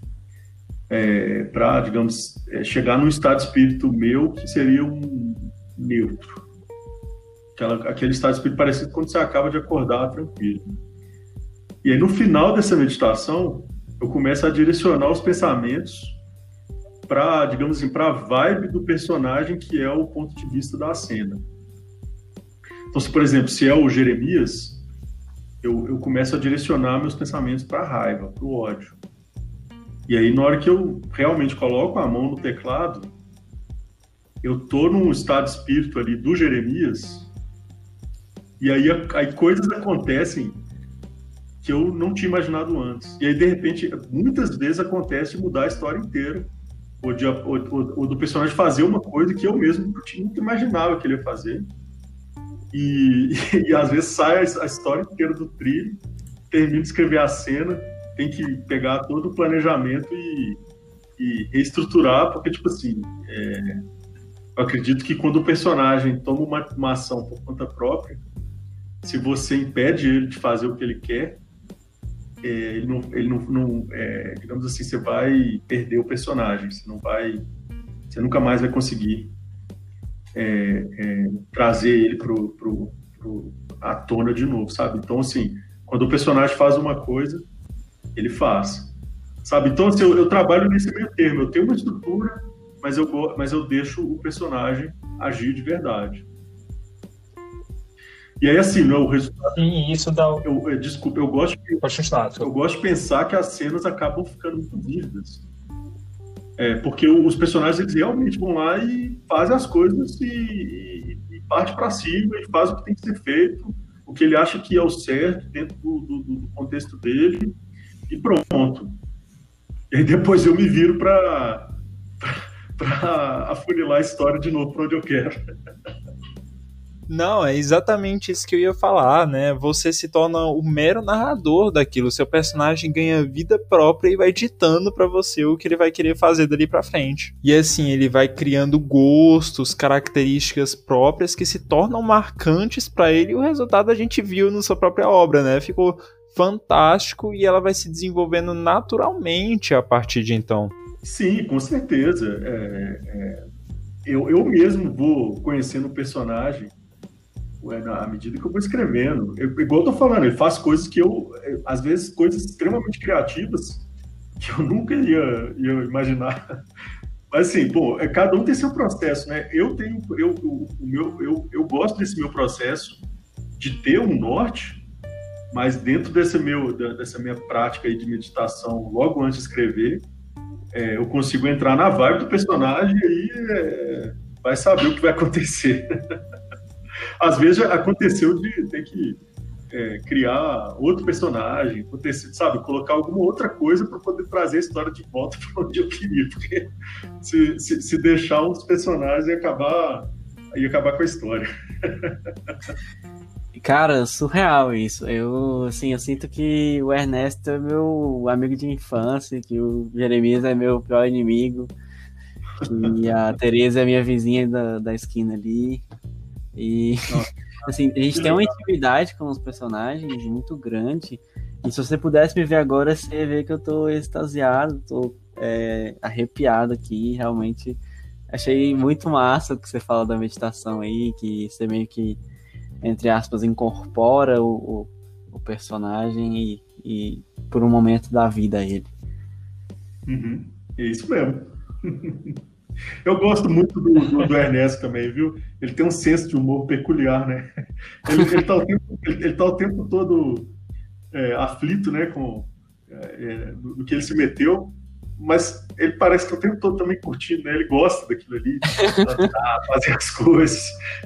é, para, digamos, é, chegar num estado de espírito meu que seria um neutro. Aquela, aquele estado de espírito parecido quando você acaba de acordar tranquilo. E aí, no final dessa meditação, eu começo a direcionar os pensamentos para, digamos assim, para a vibe do personagem que é o ponto de vista da cena. Então, se, por exemplo, se é o Jeremias, eu, eu começo a direcionar meus pensamentos para a raiva, para o ódio. E aí, na hora que eu realmente coloco a mão no teclado, eu tô num estado de espírito ali do Jeremias, e aí, aí coisas acontecem que eu não tinha imaginado antes. E aí, de repente, muitas vezes acontece mudar a história inteira, ou, de, do personagem fazer uma coisa que eu mesmo nunca imaginava que ele ia fazer. E, e, às vezes sai a, história inteira do trilho, termina de escrever a cena, tem que pegar todo o planejamento e, e reestruturar, porque, tipo assim, é, eu acredito que quando o personagem toma uma, uma ação por conta própria, se você impede ele de fazer o que ele quer, ele não, ele não, não é, digamos assim, você vai perder o personagem, você não vai, você nunca mais vai conseguir é, é, trazer ele pro, pro, pro, à tona de novo, sabe? Então, assim, quando o personagem faz uma coisa, ele faz, sabe? Então, assim, eu, eu trabalho nesse meio termo. Eu tenho uma estrutura, mas eu, mas eu deixo o personagem agir de verdade. E aí, assim, não, o resultado. Sim, isso dá. Eu, eu, desculpa, eu gosto. De. Eu gosto de pensar que as cenas acabam ficando muito vívidas. É, porque os personagens eles realmente vão lá e fazem as coisas e, e, e parte para cima e faz o que tem que ser feito, o que ele acha que é o certo dentro do, do, do contexto dele e pronto. E aí depois eu me viro para afunilar a história de novo para onde eu quero. Não, é exatamente isso que eu ia falar, né? Você se torna o mero narrador daquilo. Seu personagem ganha vida própria e vai ditando para você o que ele vai querer fazer dali para frente. E assim, ele vai criando gostos, características próprias que se tornam marcantes para ele e o resultado a gente viu na sua própria obra, né? Ficou fantástico e ela vai se desenvolvendo naturalmente a partir de então. Sim, com certeza. É, é, eu, eu mesmo vou conhecendo o personagem à medida que eu vou escrevendo. Eu, igual eu tô falando, ele faz coisas que eu, às vezes, coisas extremamente criativas que eu nunca ia, ia imaginar. Mas assim, pô, é, cada um tem seu processo, né? Eu tenho, eu, o, o meu, eu, eu gosto desse meu processo de ter um norte, mas dentro desse meu, dessa minha prática aí de meditação, logo antes de escrever, é, eu consigo entrar na vibe do personagem e aí é, vai saber o que vai acontecer. Às vezes aconteceu de ter que é, criar outro personagem, acontecer, sabe, colocar alguma outra coisa para poder trazer a história de volta para onde eu queria, porque se, se, se deixar uns personagens ia acabar, ia acabar com a história. Cara, surreal isso. Eu, assim, eu sinto que o Ernesto é meu amigo de infância, que o Jeremias é meu pior inimigo, e a Tereza é minha vizinha da, da esquina ali. E, assim, a gente tem uma intimidade com os personagens muito grande. E se você pudesse me ver agora, você ver que eu tô extasiado, tô é, arrepiado aqui. Realmente achei muito massa o que você fala da meditação aí, que você meio que, entre aspas, incorpora o, o, o personagem e, e, por um momento dá vida a ele. Uhum. É isso mesmo. Eu gosto muito do, do, do, Ernesto também, viu? Ele tem um senso de humor peculiar, né? Ele, ele, tá, o tempo, ele, ele tá o tempo todo é, aflito, né, com é, é do, que ele se meteu, mas ele parece que o tempo todo também curtindo, né? Ele gosta daquilo ali, fazer as coisas,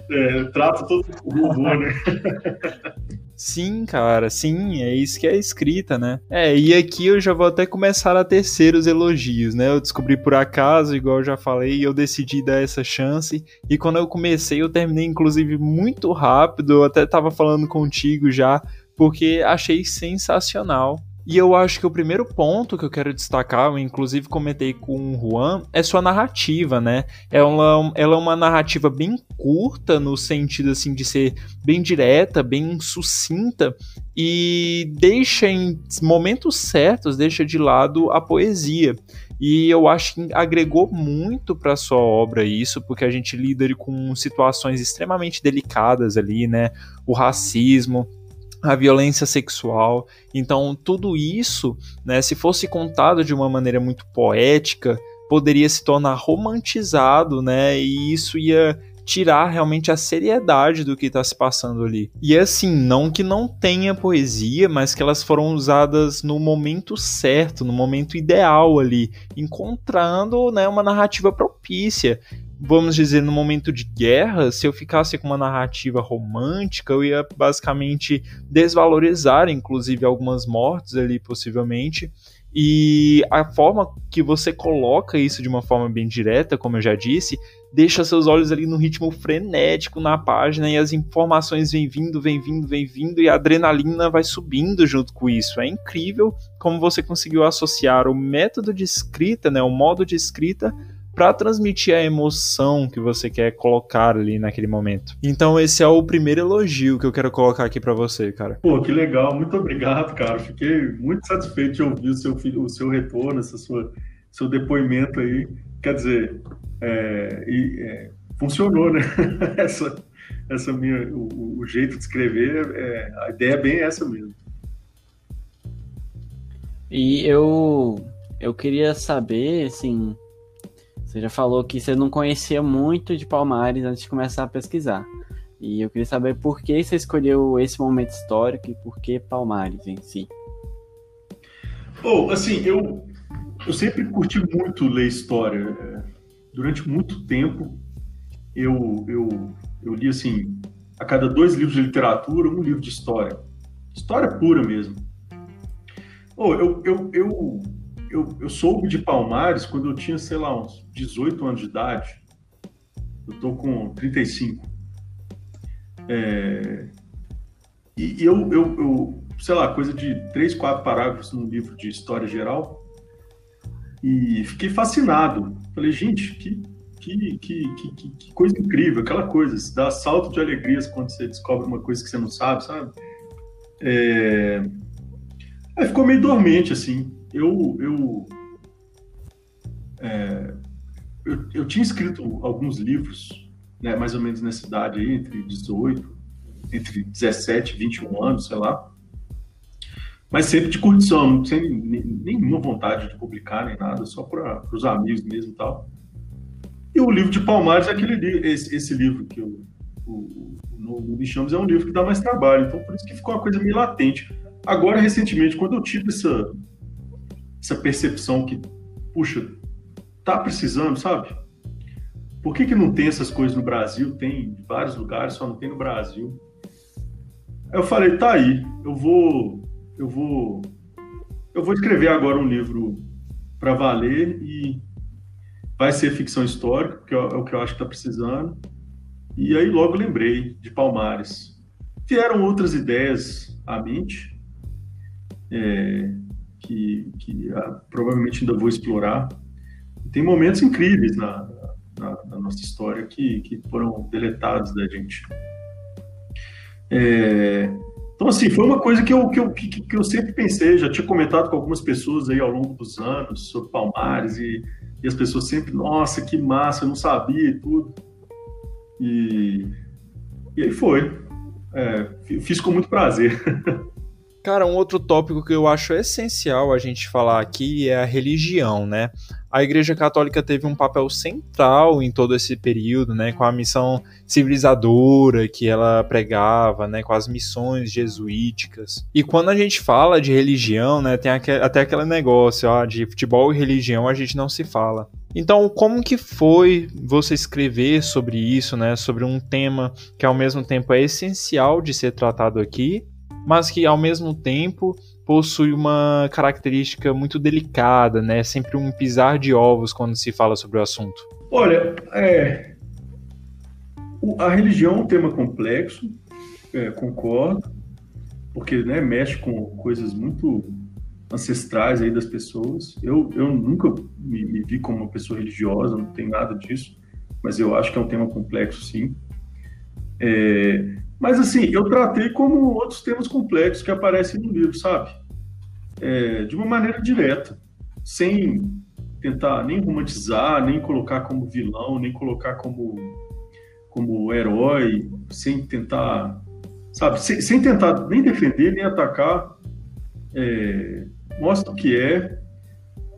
é, trata todo o humor, né? Sim, cara, sim, é isso que é escrita, né? É, e aqui eu já vou até começar a tecer os elogios, né? Eu descobri por acaso, igual eu já falei, eu decidi dar essa chance. E quando eu comecei, eu terminei, inclusive, muito rápido. Eu até tava falando contigo já, porque achei sensacional. E eu acho que o primeiro ponto que eu quero destacar, eu inclusive comentei com o Juan, é sua narrativa, né? Ela, ela é uma narrativa bem curta, no sentido assim de ser bem direta, bem sucinta, e deixa em momentos certos, deixa de lado a poesia. E eu acho que agregou muito para sua obra isso, porque a gente lida com situações extremamente delicadas ali, né? O racismo, a violência sexual. Então, tudo isso, né, se fosse contado de uma maneira muito poética, poderia se tornar romantizado, né? E isso ia tirar realmente a seriedade do que está se passando ali. E assim, não que não tenha poesia, mas que elas foram usadas no momento certo, no momento ideal ali, encontrando né, uma narrativa propícia vamos dizer, no momento de guerra, se eu ficasse com uma narrativa romântica, eu ia basicamente desvalorizar, inclusive, algumas mortes ali, possivelmente. E a forma que você coloca isso de uma forma bem direta, como eu já disse, deixa seus olhos ali no ritmo frenético na página e as informações vêm vindo, vêm vindo, vêm vindo e a adrenalina vai subindo junto com isso. É incrível como você conseguiu associar o método de escrita, né, o modo de escrita para transmitir a emoção que você quer colocar ali naquele momento. Então esse é o primeiro elogio que eu quero colocar aqui para você, cara. Pô, que legal, muito obrigado, cara. Fiquei muito satisfeito de ouvir o seu, o seu retorno, essa sua, seu depoimento aí. Quer dizer, é, e, é, funcionou, né? essa, essa minha, o, o jeito de escrever, é, a ideia é bem essa mesmo. E eu, eu queria saber, assim, você já falou que você não conhecia muito de Palmares antes de começar a pesquisar. E eu queria saber por que você escolheu esse momento histórico e por que Palmares em si. Bom, assim, eu, eu sempre curti muito ler história. É, durante muito tempo, eu, eu, eu li, assim, a cada dois livros de literatura, um livro de história. História pura mesmo. Oh, eu, eu, eu eu, eu soube de Palmares quando eu tinha, sei lá, uns 18 anos de idade. Eu tô com 35. É, e eu, eu, eu, sei lá, coisa de três, quatro parágrafos num livro de história geral. E fiquei fascinado. Falei, gente, que, que, que, que, que coisa incrível, aquela coisa, se dá salto de alegrias quando você descobre uma coisa que você não sabe, sabe? É... Aí ficou meio dormente, assim. Eu, eu, é... eu, eu tinha escrito alguns livros, né, mais ou menos nessa idade aí, entre 18, entre 17 e 21 anos, sei lá. Mas sempre de curtição, sem nenhuma vontade de publicar nem nada, só para os amigos mesmo e tal. E o livro de Palmares é aquele esse, esse livro que eu, o, o, o Bichamos é um livro que dá mais trabalho, então por isso que ficou uma coisa meio latente. Agora, recentemente, quando eu tive essa, essa percepção que, puxa, tá precisando, sabe? Por que, que não tem essas coisas no Brasil? Tem em vários lugares, só não tem no Brasil. Aí eu falei, tá aí, eu vou, eu vou, eu vou escrever agora um livro para valer e vai ser ficção histórica, que é o que eu acho que está precisando. E aí logo lembrei de Palmares. Vieram outras ideias à mente, é, que, que ah, provavelmente ainda vou explorar. Tem momentos incríveis na, na, na, nossa história que, que foram deletados da gente. É, então, assim, foi uma coisa que eu, que, eu, que, que eu sempre pensei, já tinha comentado com algumas pessoas aí ao longo dos anos sobre Palmares e, e as pessoas sempre, nossa, que massa, eu não sabia e tudo. E, e aí foi. É, fiz com muito prazer. Cara, um outro tópico que eu acho essencial a gente falar aqui é a religião, né? A Igreja Católica teve um papel central em todo esse período, né, com a missão civilizadora que ela pregava, né, com as missões jesuíticas. E quando a gente fala de religião, né, tem até aquele negócio, ó, de futebol e religião a gente não se fala. Então, como que foi você escrever sobre isso, né, sobre um tema que ao mesmo tempo é essencial de ser tratado aqui, mas que ao mesmo tempo possui uma característica muito delicada, né? Sempre um pisar de ovos quando se fala sobre o assunto. Olha, é... a religião é um tema complexo, é, concordo, porque né, mexe com coisas muito ancestrais aí das pessoas. Eu, eu nunca me, me vi como uma pessoa religiosa, não tem nada disso, mas eu acho que é um tema complexo, sim. É, mas assim, eu tratei como outros temas complexos que aparecem no livro, sabe? É, de uma maneira direta, sem tentar nem romantizar, nem colocar como vilão, nem colocar como, como herói, sem tentar, sabe? Sem, sem tentar nem defender, nem atacar. É, mostra o que é.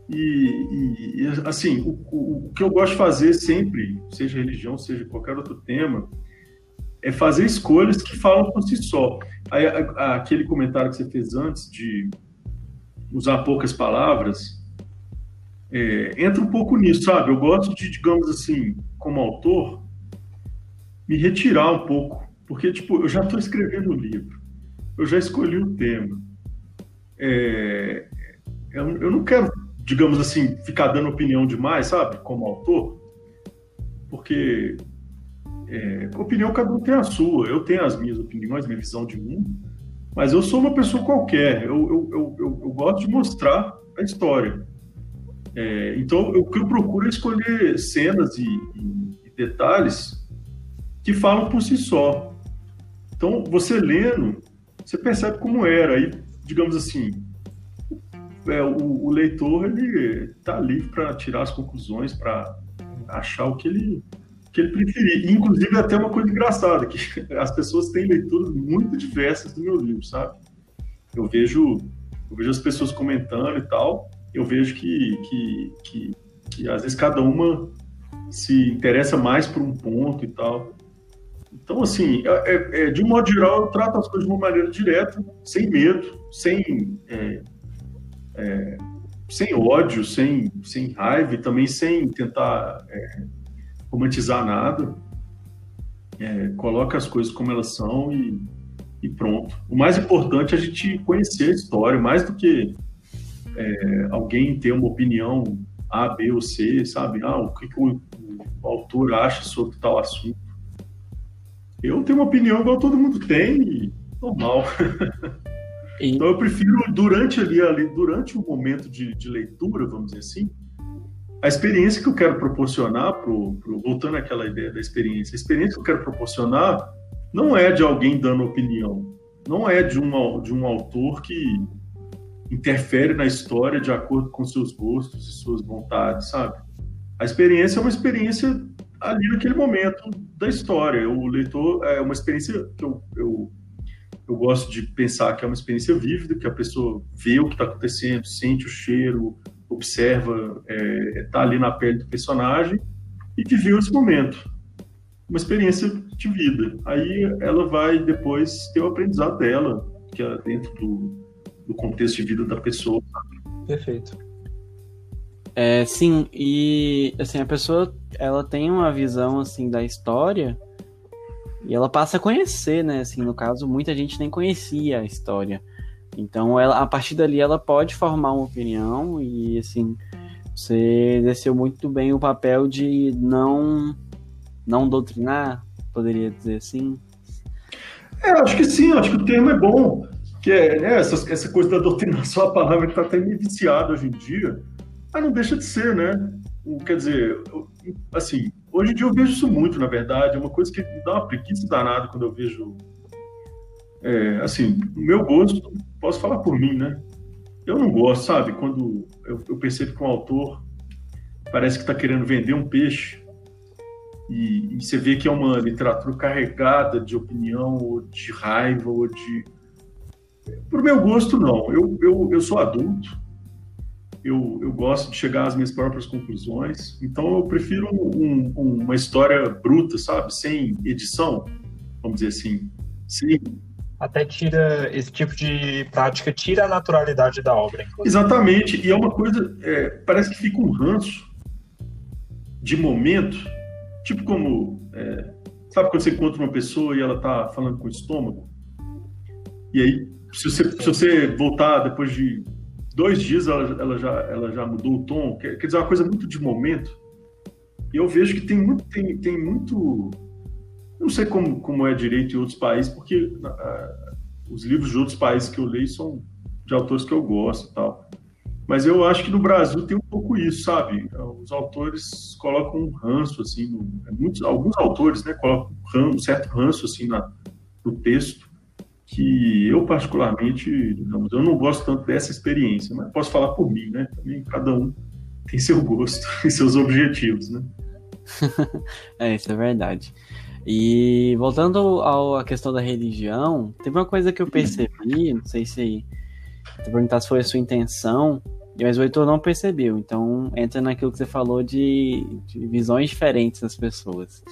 E, e assim, o, o, o que eu gosto de fazer sempre, seja religião, seja qualquer outro tema, é fazer escolhas que falam por si só. Aí, aquele comentário que você fez antes de usar poucas palavras, é, entra um pouco nisso, sabe? Eu gosto de, digamos assim, como autor, me retirar um pouco, porque, tipo, eu já estou escrevendo o livro, eu já escolhi o tema. É, eu, eu não quero, digamos assim, ficar dando opinião demais, sabe? Como autor, porque é, opinião cada um tem a sua. Eu tenho as minhas opiniões, minha visão de mundo, mas eu sou uma pessoa qualquer. Eu, eu, eu, eu, eu gosto de mostrar a história. É, então, o que eu procuro é escolher cenas e, e, e, detalhes que falam por si só. Então, você lendo, você percebe como era. Aí, digamos assim, é, o, o leitor ele está livre para tirar as conclusões, para achar o que ele que ele preferia. Inclusive, até uma coisa engraçada, que as pessoas têm leituras muito diversas do meu livro, sabe? Eu vejo, eu vejo as pessoas comentando e tal, eu vejo que, que, que, que às vezes cada uma se interessa mais por um ponto e tal. Então, assim, é, é, é de um modo geral, eu trato as coisas de uma maneira direta, sem medo, sem, é, é sem ódio, sem, sem raiva e também sem tentar é, romantizar nada, é, coloca as coisas como elas são e, e, pronto. O mais importante é a gente conhecer a história, mais do que é, alguém ter uma opinião A, B ou C, sabe? Ah, o que, que o, o autor acha sobre tal assunto. Eu tenho uma opinião igual todo mundo tem, normal. E... Então eu prefiro, durante ali, ali durante o momento de, de, leitura, vamos dizer assim, a experiência que eu quero proporcionar, pro, pro, voltando àquela ideia da experiência, a experiência que eu quero proporcionar não é de alguém dando opinião, não é de um, de um autor que interfere na história de acordo com seus gostos e suas vontades, sabe? A experiência é uma experiência ali naquele momento da história. O leitor é uma experiência que eu, eu, eu gosto de pensar que é uma experiência vívida, que a pessoa vê o que está acontecendo, sente o cheiro, observa, está é, tá ali na pele do personagem e viveu esse momento. Uma experiência de vida. Aí ela vai depois ter o aprendizado dela, que é dentro do, do contexto de vida da pessoa. Perfeito. É, sim, e assim, a pessoa ela tem uma visão assim da história e ela passa a conhecer, né? Assim, no caso, muita gente nem conhecia a história. Então, ela, a partir dali, ela pode formar uma opinião e, assim, você exerceu muito bem o papel de não, não doutrinar, poderia dizer assim. É, acho que sim, acho que o termo é bom. Que é né, essa, essa coisa da doutrinação, a palavra que está até meio viciada hoje em dia. Mas não deixa de ser, né? Quer dizer, assim, hoje em dia eu vejo isso muito, na verdade. É uma coisa que me dá uma preguiça danada quando eu vejo. É, assim, o meu gosto, posso falar por mim, né? Eu não gosto, sabe? Quando eu, eu percebo que um autor parece que está querendo vender um peixe e, e, você vê que é uma literatura carregada de opinião, ou de raiva, ou de. Por meu gosto, não. Eu, eu, eu sou adulto, eu, eu gosto de chegar às minhas próprias conclusões. Então eu prefiro um, um, uma história bruta, sabe? Sem edição, vamos dizer assim. Sim. Até tira esse tipo de prática, tira a naturalidade da obra. Inclusive. Exatamente. E é uma coisa, é, parece que fica um ranço de momento, tipo como. É, sabe quando você encontra uma pessoa e ela tá falando com o estômago? E aí, se você, se você voltar depois de dois dias ela, ela, já, ela já mudou o tom, quer, quer dizer, é uma coisa muito de momento. E eu vejo que tem muito, tem, tem muito, não sei como, como é direito em outros países, porque uh, os livros de outros países que eu leio são de autores que eu gosto e tal. Mas eu acho que no Brasil tem um pouco isso, sabe? Os autores colocam um ranço, assim, no, é muitos, alguns autores, né, colocam um certo ranço, assim, na, no texto, que eu particularmente, digamos, eu não gosto tanto dessa experiência, mas posso falar por mim, né? Também cada um tem seu gosto e seus objetivos, né? é, isso é verdade. E voltando à questão da religião, teve uma coisa que eu percebi, não sei se te perguntar se foi a sua intenção, mas o Heitor não percebeu, então entra naquilo que você falou de, de visões diferentes das pessoas.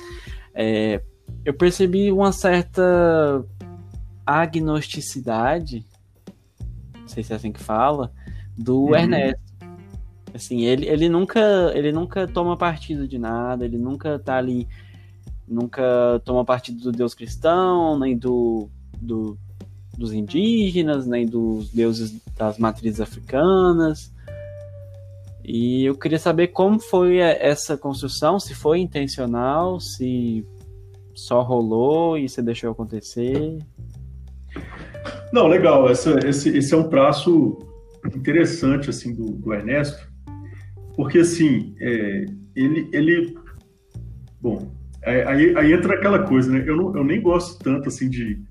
É, eu percebi uma certa agnosticidade, não sei se é assim que fala, do uhum. Ernesto. Assim, ele, ele nunca ele nunca toma partido de nada, ele nunca tá ali, nunca toma partido do Deus cristão, nem do, do dos indígenas, nem dos deuses das matrizes africanas. E eu queria saber como foi essa construção, se foi intencional, se só rolou e você deixou acontecer. Não, legal. Essa, esse, esse é um traço interessante assim do, do Ernesto, porque assim é, ele, ele, bom, aí, aí entra aquela coisa, né? Eu, não, eu nem gosto tanto assim de,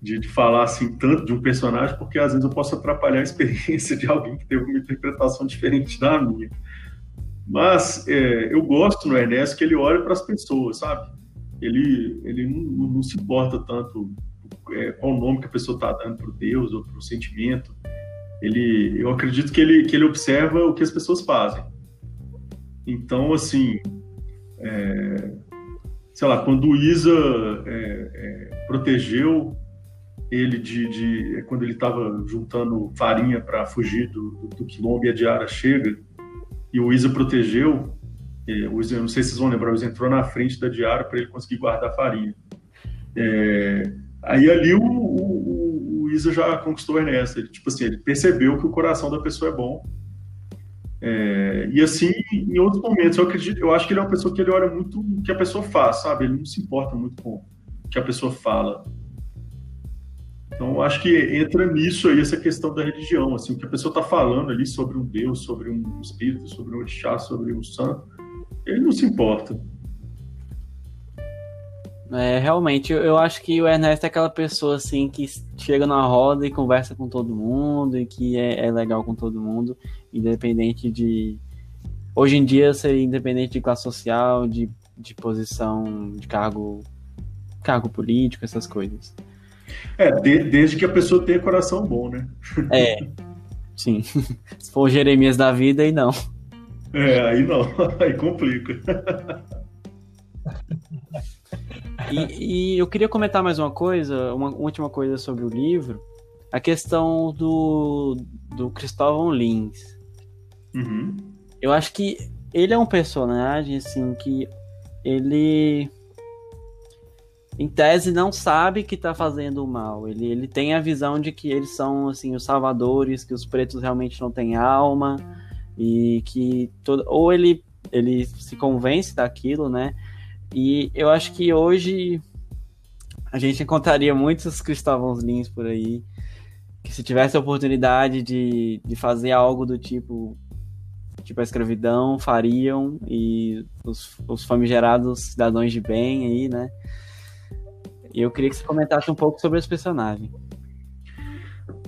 de, de, falar assim tanto de um personagem, porque às vezes eu posso atrapalhar a experiência de alguém que teve uma interpretação diferente da minha. Mas é, eu gosto no Ernesto que ele olha para as pessoas, sabe? Ele, ele não, não se importa tanto é, qual nome que a pessoa está dando para o Deus ou para o sentimento. Ele, eu acredito que ele, que ele observa o que as pessoas fazem. Então, assim, é, sei lá, quando o Isa é, é protegeu ele de, de, quando ele estava juntando farinha para fugir do, do, do, quilombo e a Diara chega e o Isa protegeu o Isa, não sei se vocês vão lembrar, o Isa entrou na frente da Diara para ele conseguir guardar farinha. É, Aí ali o, o, o Luísa já conquistou Ernesto. Ele, tipo assim, ele percebeu que o coração da pessoa é bom. É, e assim, em outros momentos, eu acredito, eu acho que ele é uma pessoa que ele olha muito o que a pessoa faz, sabe? Ele não se importa muito com o que a pessoa fala. Então, acho que entra nisso aí essa questão da religião, assim, o que a pessoa está falando ali sobre um Deus, sobre um espírito, sobre um orixá, sobre um santo, ele não se importa. É, realmente, eu, eu acho que o Ernesto é aquela pessoa assim que chega na roda e conversa com todo mundo e que é, é legal com todo mundo, independente de. Hoje em dia seria independente de classe social, de, de posição, de cargo, cargo político, essas coisas. É, de, desde que a pessoa tenha coração bom, né? É, sim. Se for o Jeremias da vida, aí não. É, aí não, aí complica. E, e, eu queria comentar mais uma coisa, uma última coisa sobre o livro, a questão do, do Cristóvão Lins. Uhum. Eu acho que ele é um personagem, assim, que ele, em tese, não sabe que tá fazendo mal. Ele, ele tem a visão de que eles são, assim, os salvadores, que os pretos realmente não têm alma, e que... Todo, ou ele, ele se convence daquilo, né? E eu acho que hoje a gente encontraria muitos Cristóvãos Lins por aí que se tivesse a oportunidade de, de fazer algo do tipo tipo a escravidão fariam e os, os famigerados cidadãos de bem aí, né? Eu queria que você comentasse um pouco sobre esse personagem.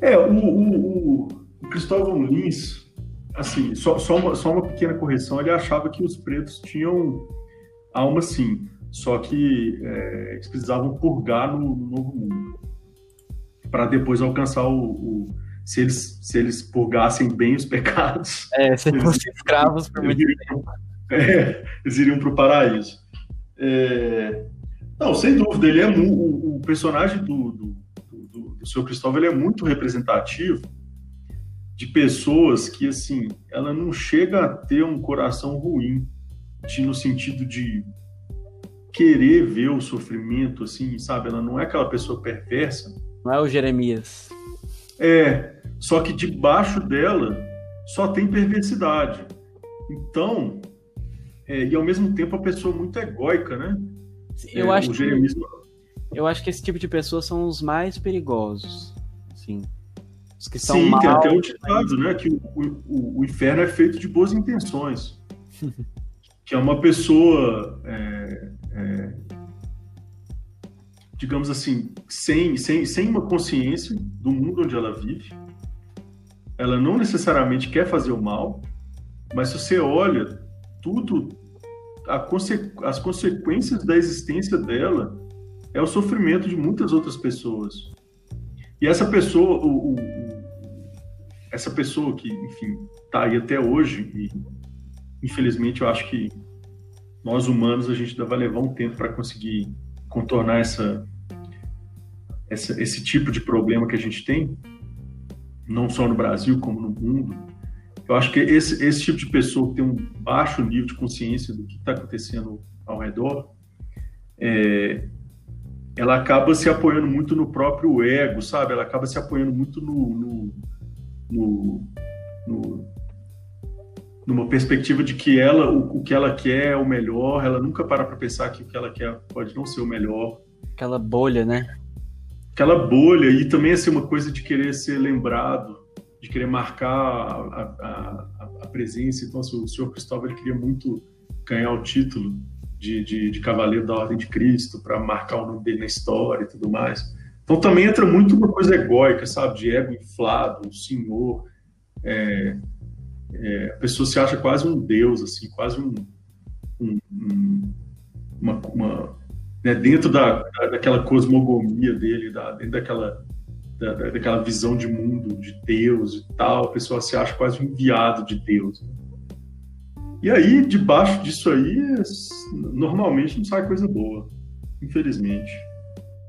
É, o, o, o Cristóvão Lins, assim, só, só, uma, só uma pequena correção, ele achava que os pretos tinham alma sim, só que é, eles precisavam purgar no, no novo mundo para depois alcançar o, o, se eles se eles purgassem bem os pecados. É, se eles fossem escravos por muito tempo. É, eles iriam para o paraíso. É, não, sem dúvida, ele é o, o personagem do, do, do, do seu Cristóvão ele é muito representativo de pessoas que assim ela não chega a ter um coração ruim de, no sentido de querer ver o sofrimento, assim, sabe? Ela não é aquela pessoa perversa. Não é o Jeremias. É, só que debaixo dela só tem perversidade. Então, é, e ao mesmo tempo a pessoa muito egóica, né? Eu é, acho que eu acho que esse tipo de pessoas são os mais perigosos, sim. Os que são Sim, mal, tem até um ditado, né? Que o, o, o inferno é feito de boas intenções. que é uma pessoa, é, é, digamos assim, sem, sem, sem uma consciência do mundo onde ela vive. Ela não necessariamente quer fazer o mal, mas se você olha tudo, conse as consequências da existência dela é o sofrimento de muitas outras pessoas. E essa pessoa, o, o, essa pessoa que, enfim, está aí até hoje e infelizmente, eu acho que nós humanos a gente ainda vai levar um tempo para conseguir contornar essa, essa, esse tipo de problema que a gente tem, não só no Brasil como no mundo. Eu acho que esse, esse tipo de pessoa que tem um baixo nível de consciência do que está acontecendo ao redor, é, ela acaba se apoiando muito no próprio ego, sabe? Ela acaba se apoiando muito no, no, no, no numa perspectiva de que ela, o, o, que ela quer é o melhor, ela nunca para para pensar que o que ela quer pode não ser o melhor. Aquela bolha, né? Aquela bolha, e também assim, uma coisa de querer ser lembrado, de querer marcar a, a, a presença. Então, assim, o senhor Cristóvão queria muito ganhar o título de, de, de Cavaleiro da Ordem de Cristo, para marcar o nome dele na história e tudo mais. Então, também entra muito uma coisa egóica, sabe? De ego inflado, o senhor. É, é, a pessoa se acha quase um deus, assim, quase um, um, um uma, uma né, dentro da, da, daquela cosmogonia dele, da, dentro daquela, da, daquela visão de mundo, de Deus e tal, a pessoa se acha quase um enviado de Deus. E aí, debaixo disso aí, normalmente não sai coisa boa, infelizmente.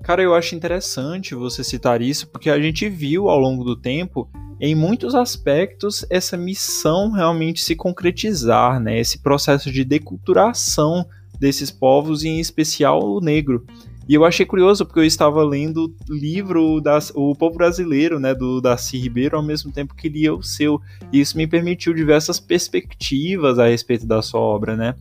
Cara, eu acho interessante você citar isso, porque a gente viu ao longo do tempo em muitos aspectos, essa missão realmente se concretizar, né? Esse processo de deculturação desses povos, em especial o negro. E eu achei curioso porque eu estava lendo livro das, O Povo Brasileiro, né, do Darcy Ribeiro, ao mesmo tempo que lia o seu. E isso me permitiu diversas perspectivas a respeito da sua obra, né?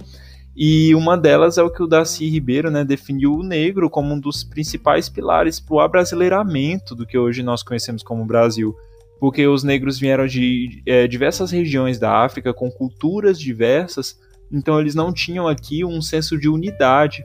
E uma delas é o que o Darcy Ribeiro né, definiu o negro como um dos principais pilares para o abrasileiramento do que hoje nós conhecemos como Brasil. Porque os negros vieram de é, diversas regiões da África com culturas diversas, então eles não tinham aqui um senso de unidade.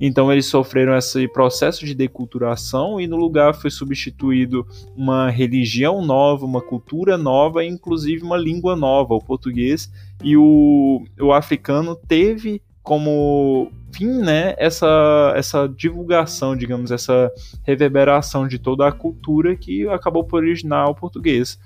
Então eles sofreram esse processo de deculturação e no lugar foi substituído uma religião nova, uma cultura nova, inclusive uma língua nova, o português. E o, o africano teve como fim, né, essa, essa divulgação, digamos, essa reverberação de toda a cultura que acabou por originar o português.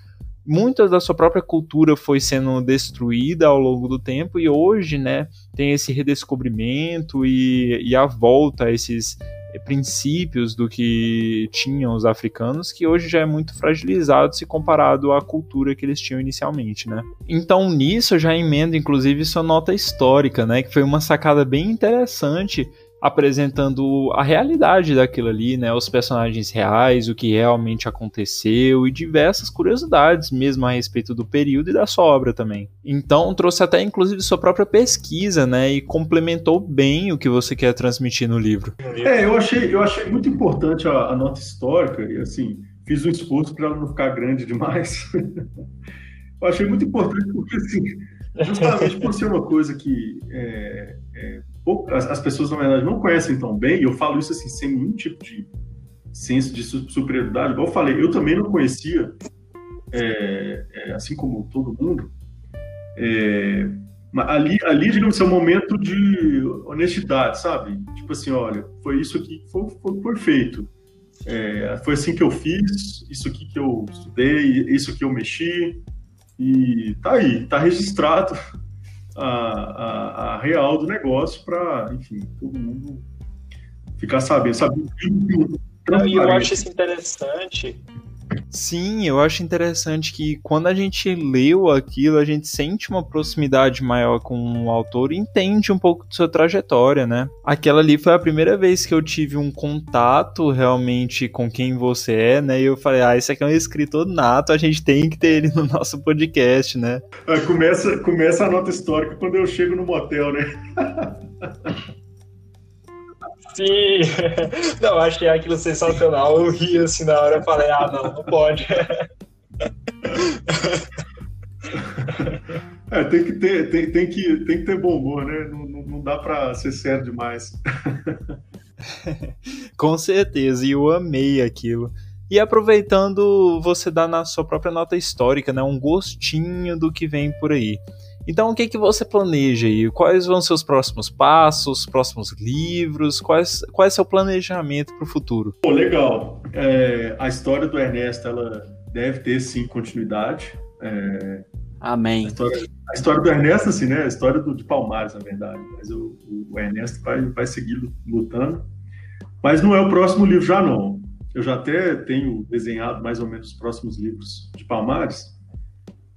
Muita da sua própria cultura foi sendo destruída ao longo do tempo e hoje, né, tem esse redescobrimento e, e a volta a esses princípios do que tinham os africanos, que hoje já é muito fragilizado se comparado à cultura que eles tinham inicialmente, né? Então nisso eu já emendo inclusive sua nota histórica, né, que foi uma sacada bem interessante apresentando a realidade daquilo ali, né, os personagens reais, o que realmente aconteceu e diversas curiosidades mesmo a respeito do período e da sua obra também. Então trouxe até inclusive sua própria pesquisa, né, e complementou bem o que você quer transmitir no livro. É, eu achei, eu achei muito importante a, a nota histórica e assim fiz um esforço para ela não ficar grande demais. eu achei muito importante porque assim, justamente por ser uma coisa que é, é, as, as, pessoas, na verdade, não conhecem tão bem, e eu falo isso assim, sem nenhum tipo de senso de superioridade. Igual eu falei, eu também não conhecia, é, é, assim como todo mundo. É, ali, ali, digamos, é um momento de honestidade, sabe? Tipo assim, olha, foi isso aqui que foi, foi, foi feito. É, foi assim que eu fiz, isso aqui que eu estudei, isso que eu mexi, e tá aí, tá registrado a, a, a real do negócio para, enfim, todo mundo ficar sabendo. sabendo e eu acho isso interessante Sim, eu acho interessante que quando a gente leu aquilo, a gente sente uma proximidade maior com o autor e entende um pouco de sua trajetória, né? Aquela ali foi a primeira vez que eu tive um contato realmente com quem você é, né? E eu falei, ah, esse aqui é um escritor nato, a gente tem que ter ele no nosso podcast, né? É, começa, começa a nota histórica quando eu chego no motel, né? Sim, não, achei aquilo sensacional. Eu ri assim na hora, falei, ah, não, não pode. É, tem que ter, tem, tem, que, tem que ter bom humor, né? Não, não, não dá para ser sério demais. Com certeza, e eu amei aquilo. E aproveitando, você dá na sua própria nota histórica, né, um gostinho do que vem por aí. Então, o que, que você planeja aí? Quais vão ser os próximos passos, próximos livros? Quais, qual é seu planejamento para o futuro? Pô, legal. É, a história do Ernesto ela deve ter sim continuidade. É, Amém. A história, a história, do Ernesto, assim, né? A história do, de Palmares, na verdade. Mas o, o Ernesto vai, vai seguir lutando. Mas não é o próximo livro já, não. Eu já até tenho desenhado mais ou menos os próximos livros de Palmares.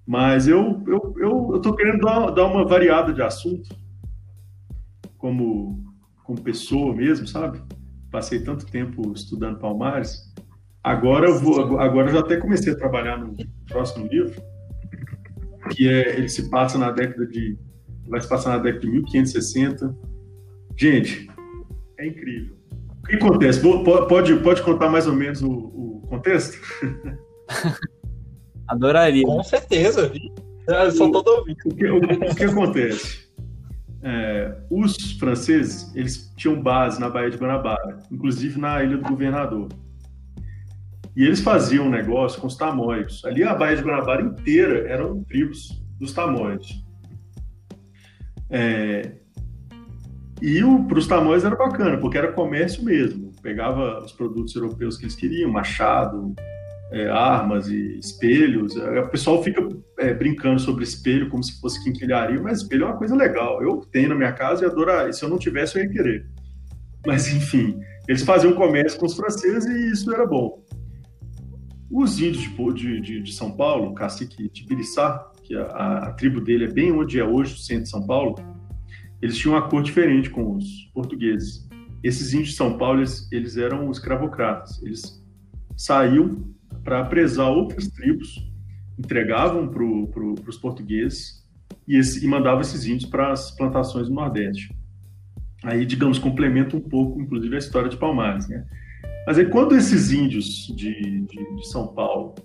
Mas eu eu, eu, eu tô querendo dar, dar uma variada de assunto, como, como pessoa mesmo, sabe? Passei tanto tempo estudando Palmares. Agora eu vou, agora eu já até comecei a trabalhar no próximo livro, que é ele se passa na década de vai se passar na década de 1560. Gente, é incrível. O que acontece? Pode, pode contar mais ou menos o, o contexto? Adoraria. Com certeza, eu sou todo ouvido. O que, o, o que acontece? É, os franceses, eles tinham base na Baía de Guanabara, inclusive na Ilha do Governador. E eles faziam um negócio com os tamoios. Ali a Baía de Guanabara inteira eram tribos dos tamoios. É, e para os tamoios era bacana, porque era comércio mesmo. Pegava os produtos europeus que eles queriam, machado, é, armas e espelhos. O pessoal fica é, brincando sobre espelho como se fosse quinquilharia, mas espelho é uma coisa legal. Eu tenho na minha casa e adoro. Se eu não tivesse, eu ia querer. Mas, enfim, eles faziam comércio com os franceses e isso era bom. Os índios de, de, de São Paulo, o cacique Tibiriçá, que a, a, a, tribo dele é bem onde é hoje o centro de São Paulo, eles tinham uma cor diferente com os portugueses. esses índios de São Paulo, eles, eles eram escravocratas. Eles saíam para presar outras tribos, entregavam para pro, os portugueses e, esse, e mandavam esses índios para as plantações do Nordeste. Aí, digamos, complementa um pouco, inclusive, a história de Palmares, né? Mas aí, quando esses índios de, de, de São Paulo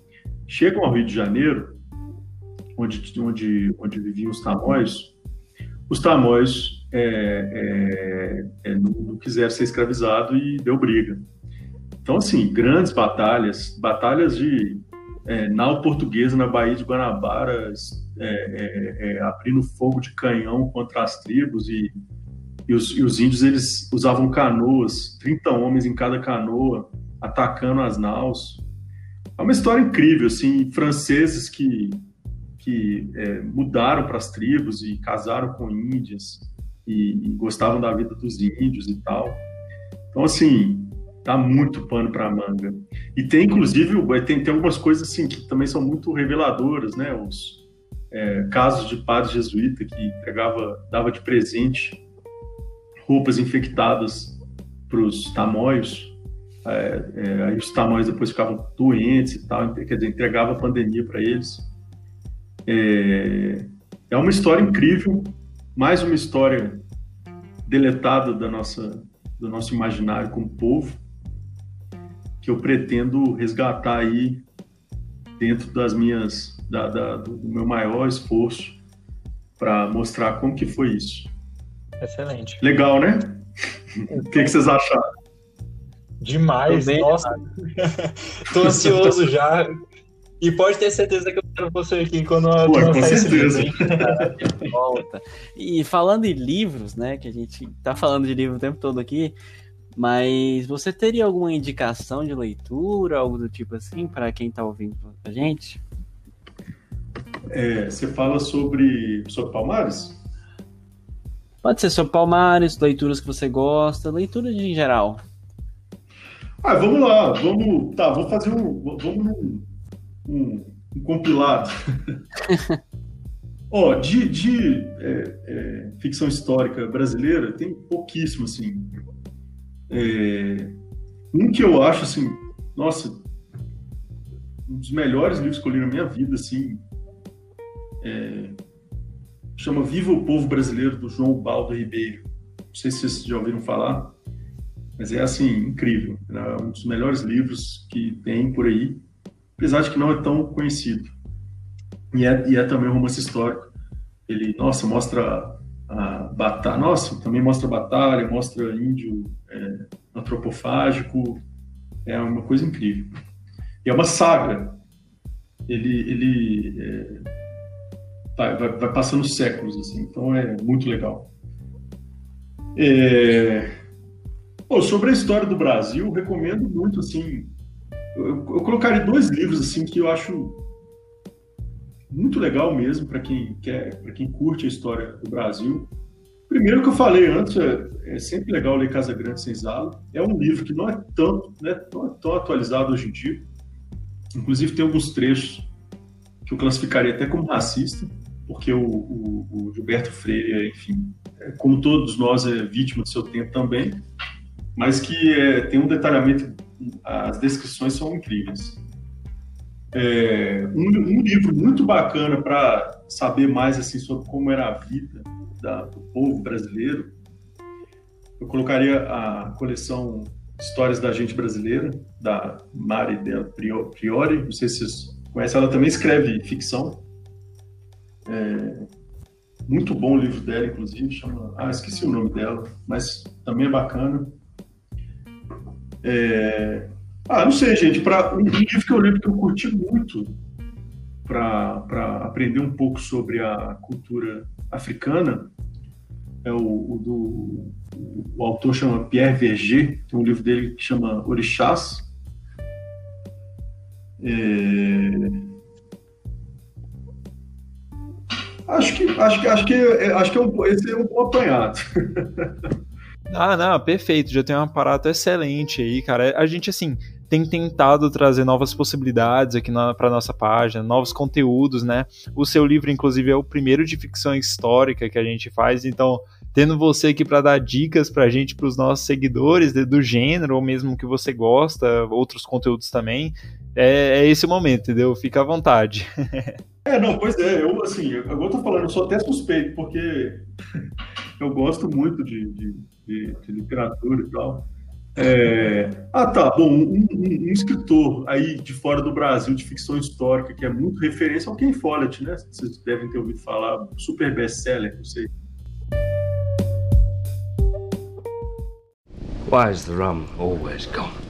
chegam ao Rio de Janeiro, onde, onde, onde viviam os tamoios, os tamoios é, é, é, não, não quiseram ser escravizados e deu briga. Então, assim, grandes batalhas, batalhas de é, nau portuguesa na Baía de Guanabara, é, é, é, abrindo fogo de canhão contra as tribos e, e, os, e, os, índios eles usavam canoas, 30 homens em cada canoa, atacando as naus. É uma história incrível, assim, franceses que, que é, mudaram para as tribos e casaram com índias e, e gostavam da vida dos índios e tal. Então, assim, Tá muito pano para manga. E tem, inclusive, tem, tem algumas coisas assim que também são muito reveladoras, né? Os é, casos de padre jesuíta que entregava, dava de presente roupas infectadas para os tamoios. É, é, aí os tamoios depois ficavam doentes e tal, quer dizer, entregava a pandemia para eles. É, é uma história incrível, mais uma história deletada da nossa, do nosso imaginário como povo que eu pretendo resgatar aí dentro das minhas da, da, do meu maior esforço para mostrar como que foi isso. Excelente. Legal, né? O que, que vocês acharam? Demais, nossa. Tô ansioso já. E pode ter certeza que eu quero você aqui quando Pô, com certeza. Volta. E falando em livros, né, que a gente tá falando de livro o tempo todo aqui, mas você teria alguma indicação de leitura, algo do tipo assim, para quem está ouvindo a gente? É, você fala sobre, sobre Palmares? Pode ser sobre Palmares, leituras que você gosta, leituras em geral. Ah, vamos lá, vamos. Tá, vou fazer um. Vamos num um, um compilado. Ó, oh, de, de é, é, ficção histórica brasileira, tem pouquíssimo, assim. É, um que eu acho, assim, nossa, um dos melhores livros que eu li na minha vida, assim, é, chama Viva o Povo Brasileiro, do João Baldo Ribeiro. Não sei se vocês já ouviram falar, mas é, assim, incrível. É um dos melhores livros que tem por aí, apesar de que não é tão conhecido. E é, e é também um romance histórico. Ele, nossa, mostra a batalha. Nossa, também mostra batalha, mostra índio é, antropofágico. É uma coisa incrível. E é uma saga. Ele, ele é, vai, vai, passando séculos, assim, então é muito legal. É... Sobre a história do Brasil, recomendo muito, assim, eu, eu colocaria dois livros, assim, que eu acho muito legal mesmo para quem quer, para quem curte a história do Brasil. Primeiro que eu falei antes, é, é, sempre legal ler Casa Grande Senzala. É um livro que não é tão, né, não é tão atualizado hoje em dia. Inclusive tem alguns trechos que eu classificaria até como racista, porque o, o, o Gilberto Freire, enfim, é, como todos nós, é vítima do seu tempo também, mas que é, tem um detalhamento, as descrições são incríveis. É, um, um, livro muito bacana para saber mais assim sobre como era a vida da, do povo brasileiro. Eu colocaria a coleção Histórias da Gente Brasileira, da Mari Del Priori. Não sei se vocês conhecem, ela também escreve ficção. É, muito bom o livro dela, inclusive, chama. Ah, esqueci o nome dela, mas também é bacana. É, ah, não sei, gente. Para um livro que eu lembro que eu curti muito para aprender um pouco sobre a cultura africana é o, o do o autor chama Pierre Verger, tem um livro dele que chama Orixás. É... Acho que acho que acho que acho que é um, esse é um bom apanhado. Ah, não, perfeito. Já tem um aparato excelente aí, cara. A gente, assim, tem tentado trazer novas possibilidades aqui para nossa página, novos conteúdos, né? O seu livro, inclusive, é o primeiro de ficção histórica que a gente faz, então tendo você aqui para dar dicas pra gente, pros nossos seguidores do gênero, ou mesmo que você gosta, outros conteúdos também. É, é esse o momento, entendeu? Fica à vontade. É, não, pois é, eu assim, eu, eu tô falando, eu sou até suspeito, porque eu gosto muito de, de, de, de literatura e tal. É... Ah, tá. Bom, um, um, um, escritor aí de fora do Brasil de ficção histórica que é muito referência é o Ken Follett, né? Vocês devem ter ouvido falar, super best-seller, não sei. Why is the rum always gone?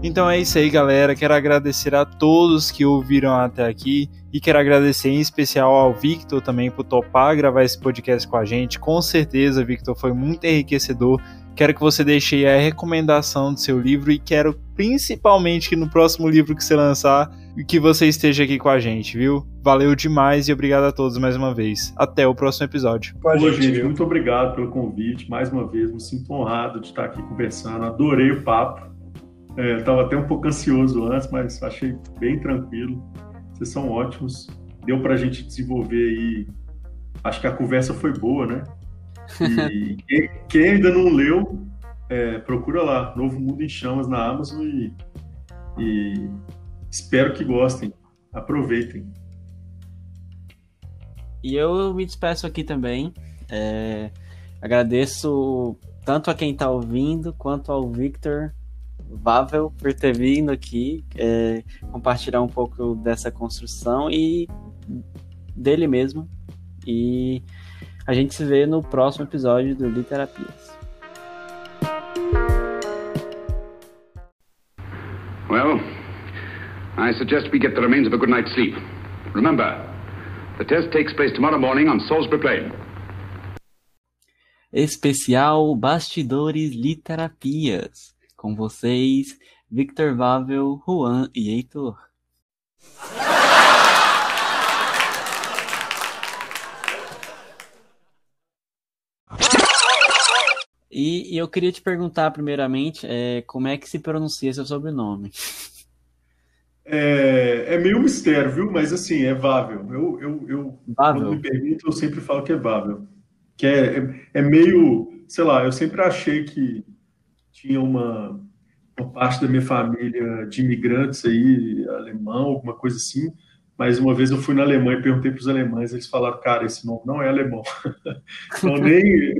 Então é isso aí, galera. Quero agradecer a todos que ouviram até aqui e quero agradecer em especial ao Victor também por topar gravar esse podcast com a gente. Com certeza, Victor, foi muito enriquecedor. Quero que você deixe aí a recomendação do seu livro e quero principalmente que no próximo livro que você lançar, que você esteja aqui com a gente, viu? Valeu demais e obrigado a todos mais uma vez. Até o próximo episódio. Pô, gente, gente muito obrigado pelo convite. Mais uma vez, me sinto honrado de estar aqui conversando. Adorei o papo. É, Estava até um pouco ansioso antes, mas achei bem tranquilo. Vocês são ótimos. Deu para a gente desenvolver aí. Acho que a conversa foi boa, né? E quem, quem, ainda não leu, é, procura lá, Novo Mundo em Chamas na Amazon e, e espero que gostem. Aproveitem. E eu me despeço aqui também. É, agradeço tanto a quem está ouvindo quanto ao Victor Vável por ter vindo aqui é, compartilhar um pouco dessa construção e dele mesmo. E a gente se vê no próximo episódio do Literapias. Well, I suggest we get the remains of a good night's sleep. Remember, the test takes place tomorrow morning on Salisbury Plain. Especial Bastidores Literapias. Com vocês, Victor Vável, Juan e Heitor. E, e, eu queria te perguntar, primeiramente, é, como é que se pronuncia seu sobrenome? É, é meio mistério, viu? Mas assim, é Vável. Eu, eu, eu Vável. quando me permito, eu sempre falo que é Vável. Que é, é, é meio, sei lá, eu sempre achei que tinha uma, uma parte da minha família de imigrantes aí, alemão, alguma coisa assim. Mas uma vez eu fui na Alemanha e perguntei para os alemães, eles falaram, cara, esse nome não é alemão. então nem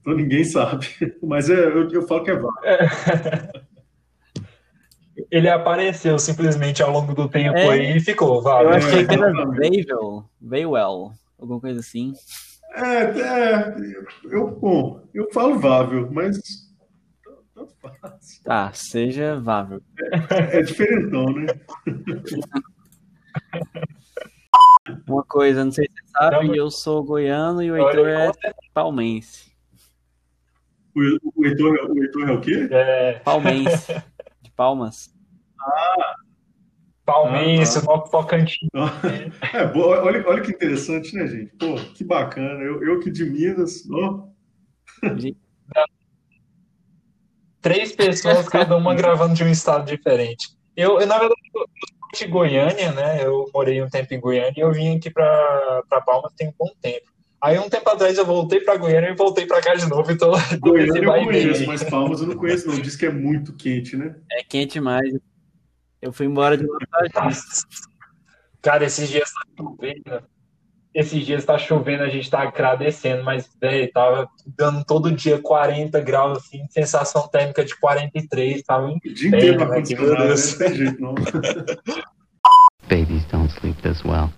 então ninguém sabe. Mas é, eu, eu falo que é válido. É. Ele apareceu simplesmente ao longo do tempo é. aí e ficou, válido. Eu achei que era Weivel, Weiwell, alguma coisa assim. É, é eu, bom, eu falo Vável, mas tanto faz. Tá, seja Vável. É, é diferentão, né? Uma coisa, não sei se você sabe, não, eu sou goiano e o Heitor é palmense. O, o, Heitor, o Heitor é o quê? É... Palmense, de Palmas. Ah! Palmense, ah, tá. Tocantins. É, olha, olha que interessante, né, gente? Pô, que bacana. Eu, eu que de Minas, ó. Três pessoas, cada uma gravando de um estado diferente. Eu, eu na verdade, eu sou de Goiânia, né? Eu morei um tempo em Goiânia e eu vim aqui para Palmas tem um bom tempo. Aí um tempo atrás eu voltei para Goiânia e voltei para cá de novo, então Goiânia eu conheço, mas Palmas eu não conheço não, diz que é muito quente, né? É quente mais. Eu fui embora de lá. Cara, esses dias tá chovendo, esses dias tá chovendo, a gente tá agradecendo, mas, velho, tava dando todo dia 40 graus, assim, sensação térmica de 43, tava em O dia inteiro né, não. Babies don't sleep this well.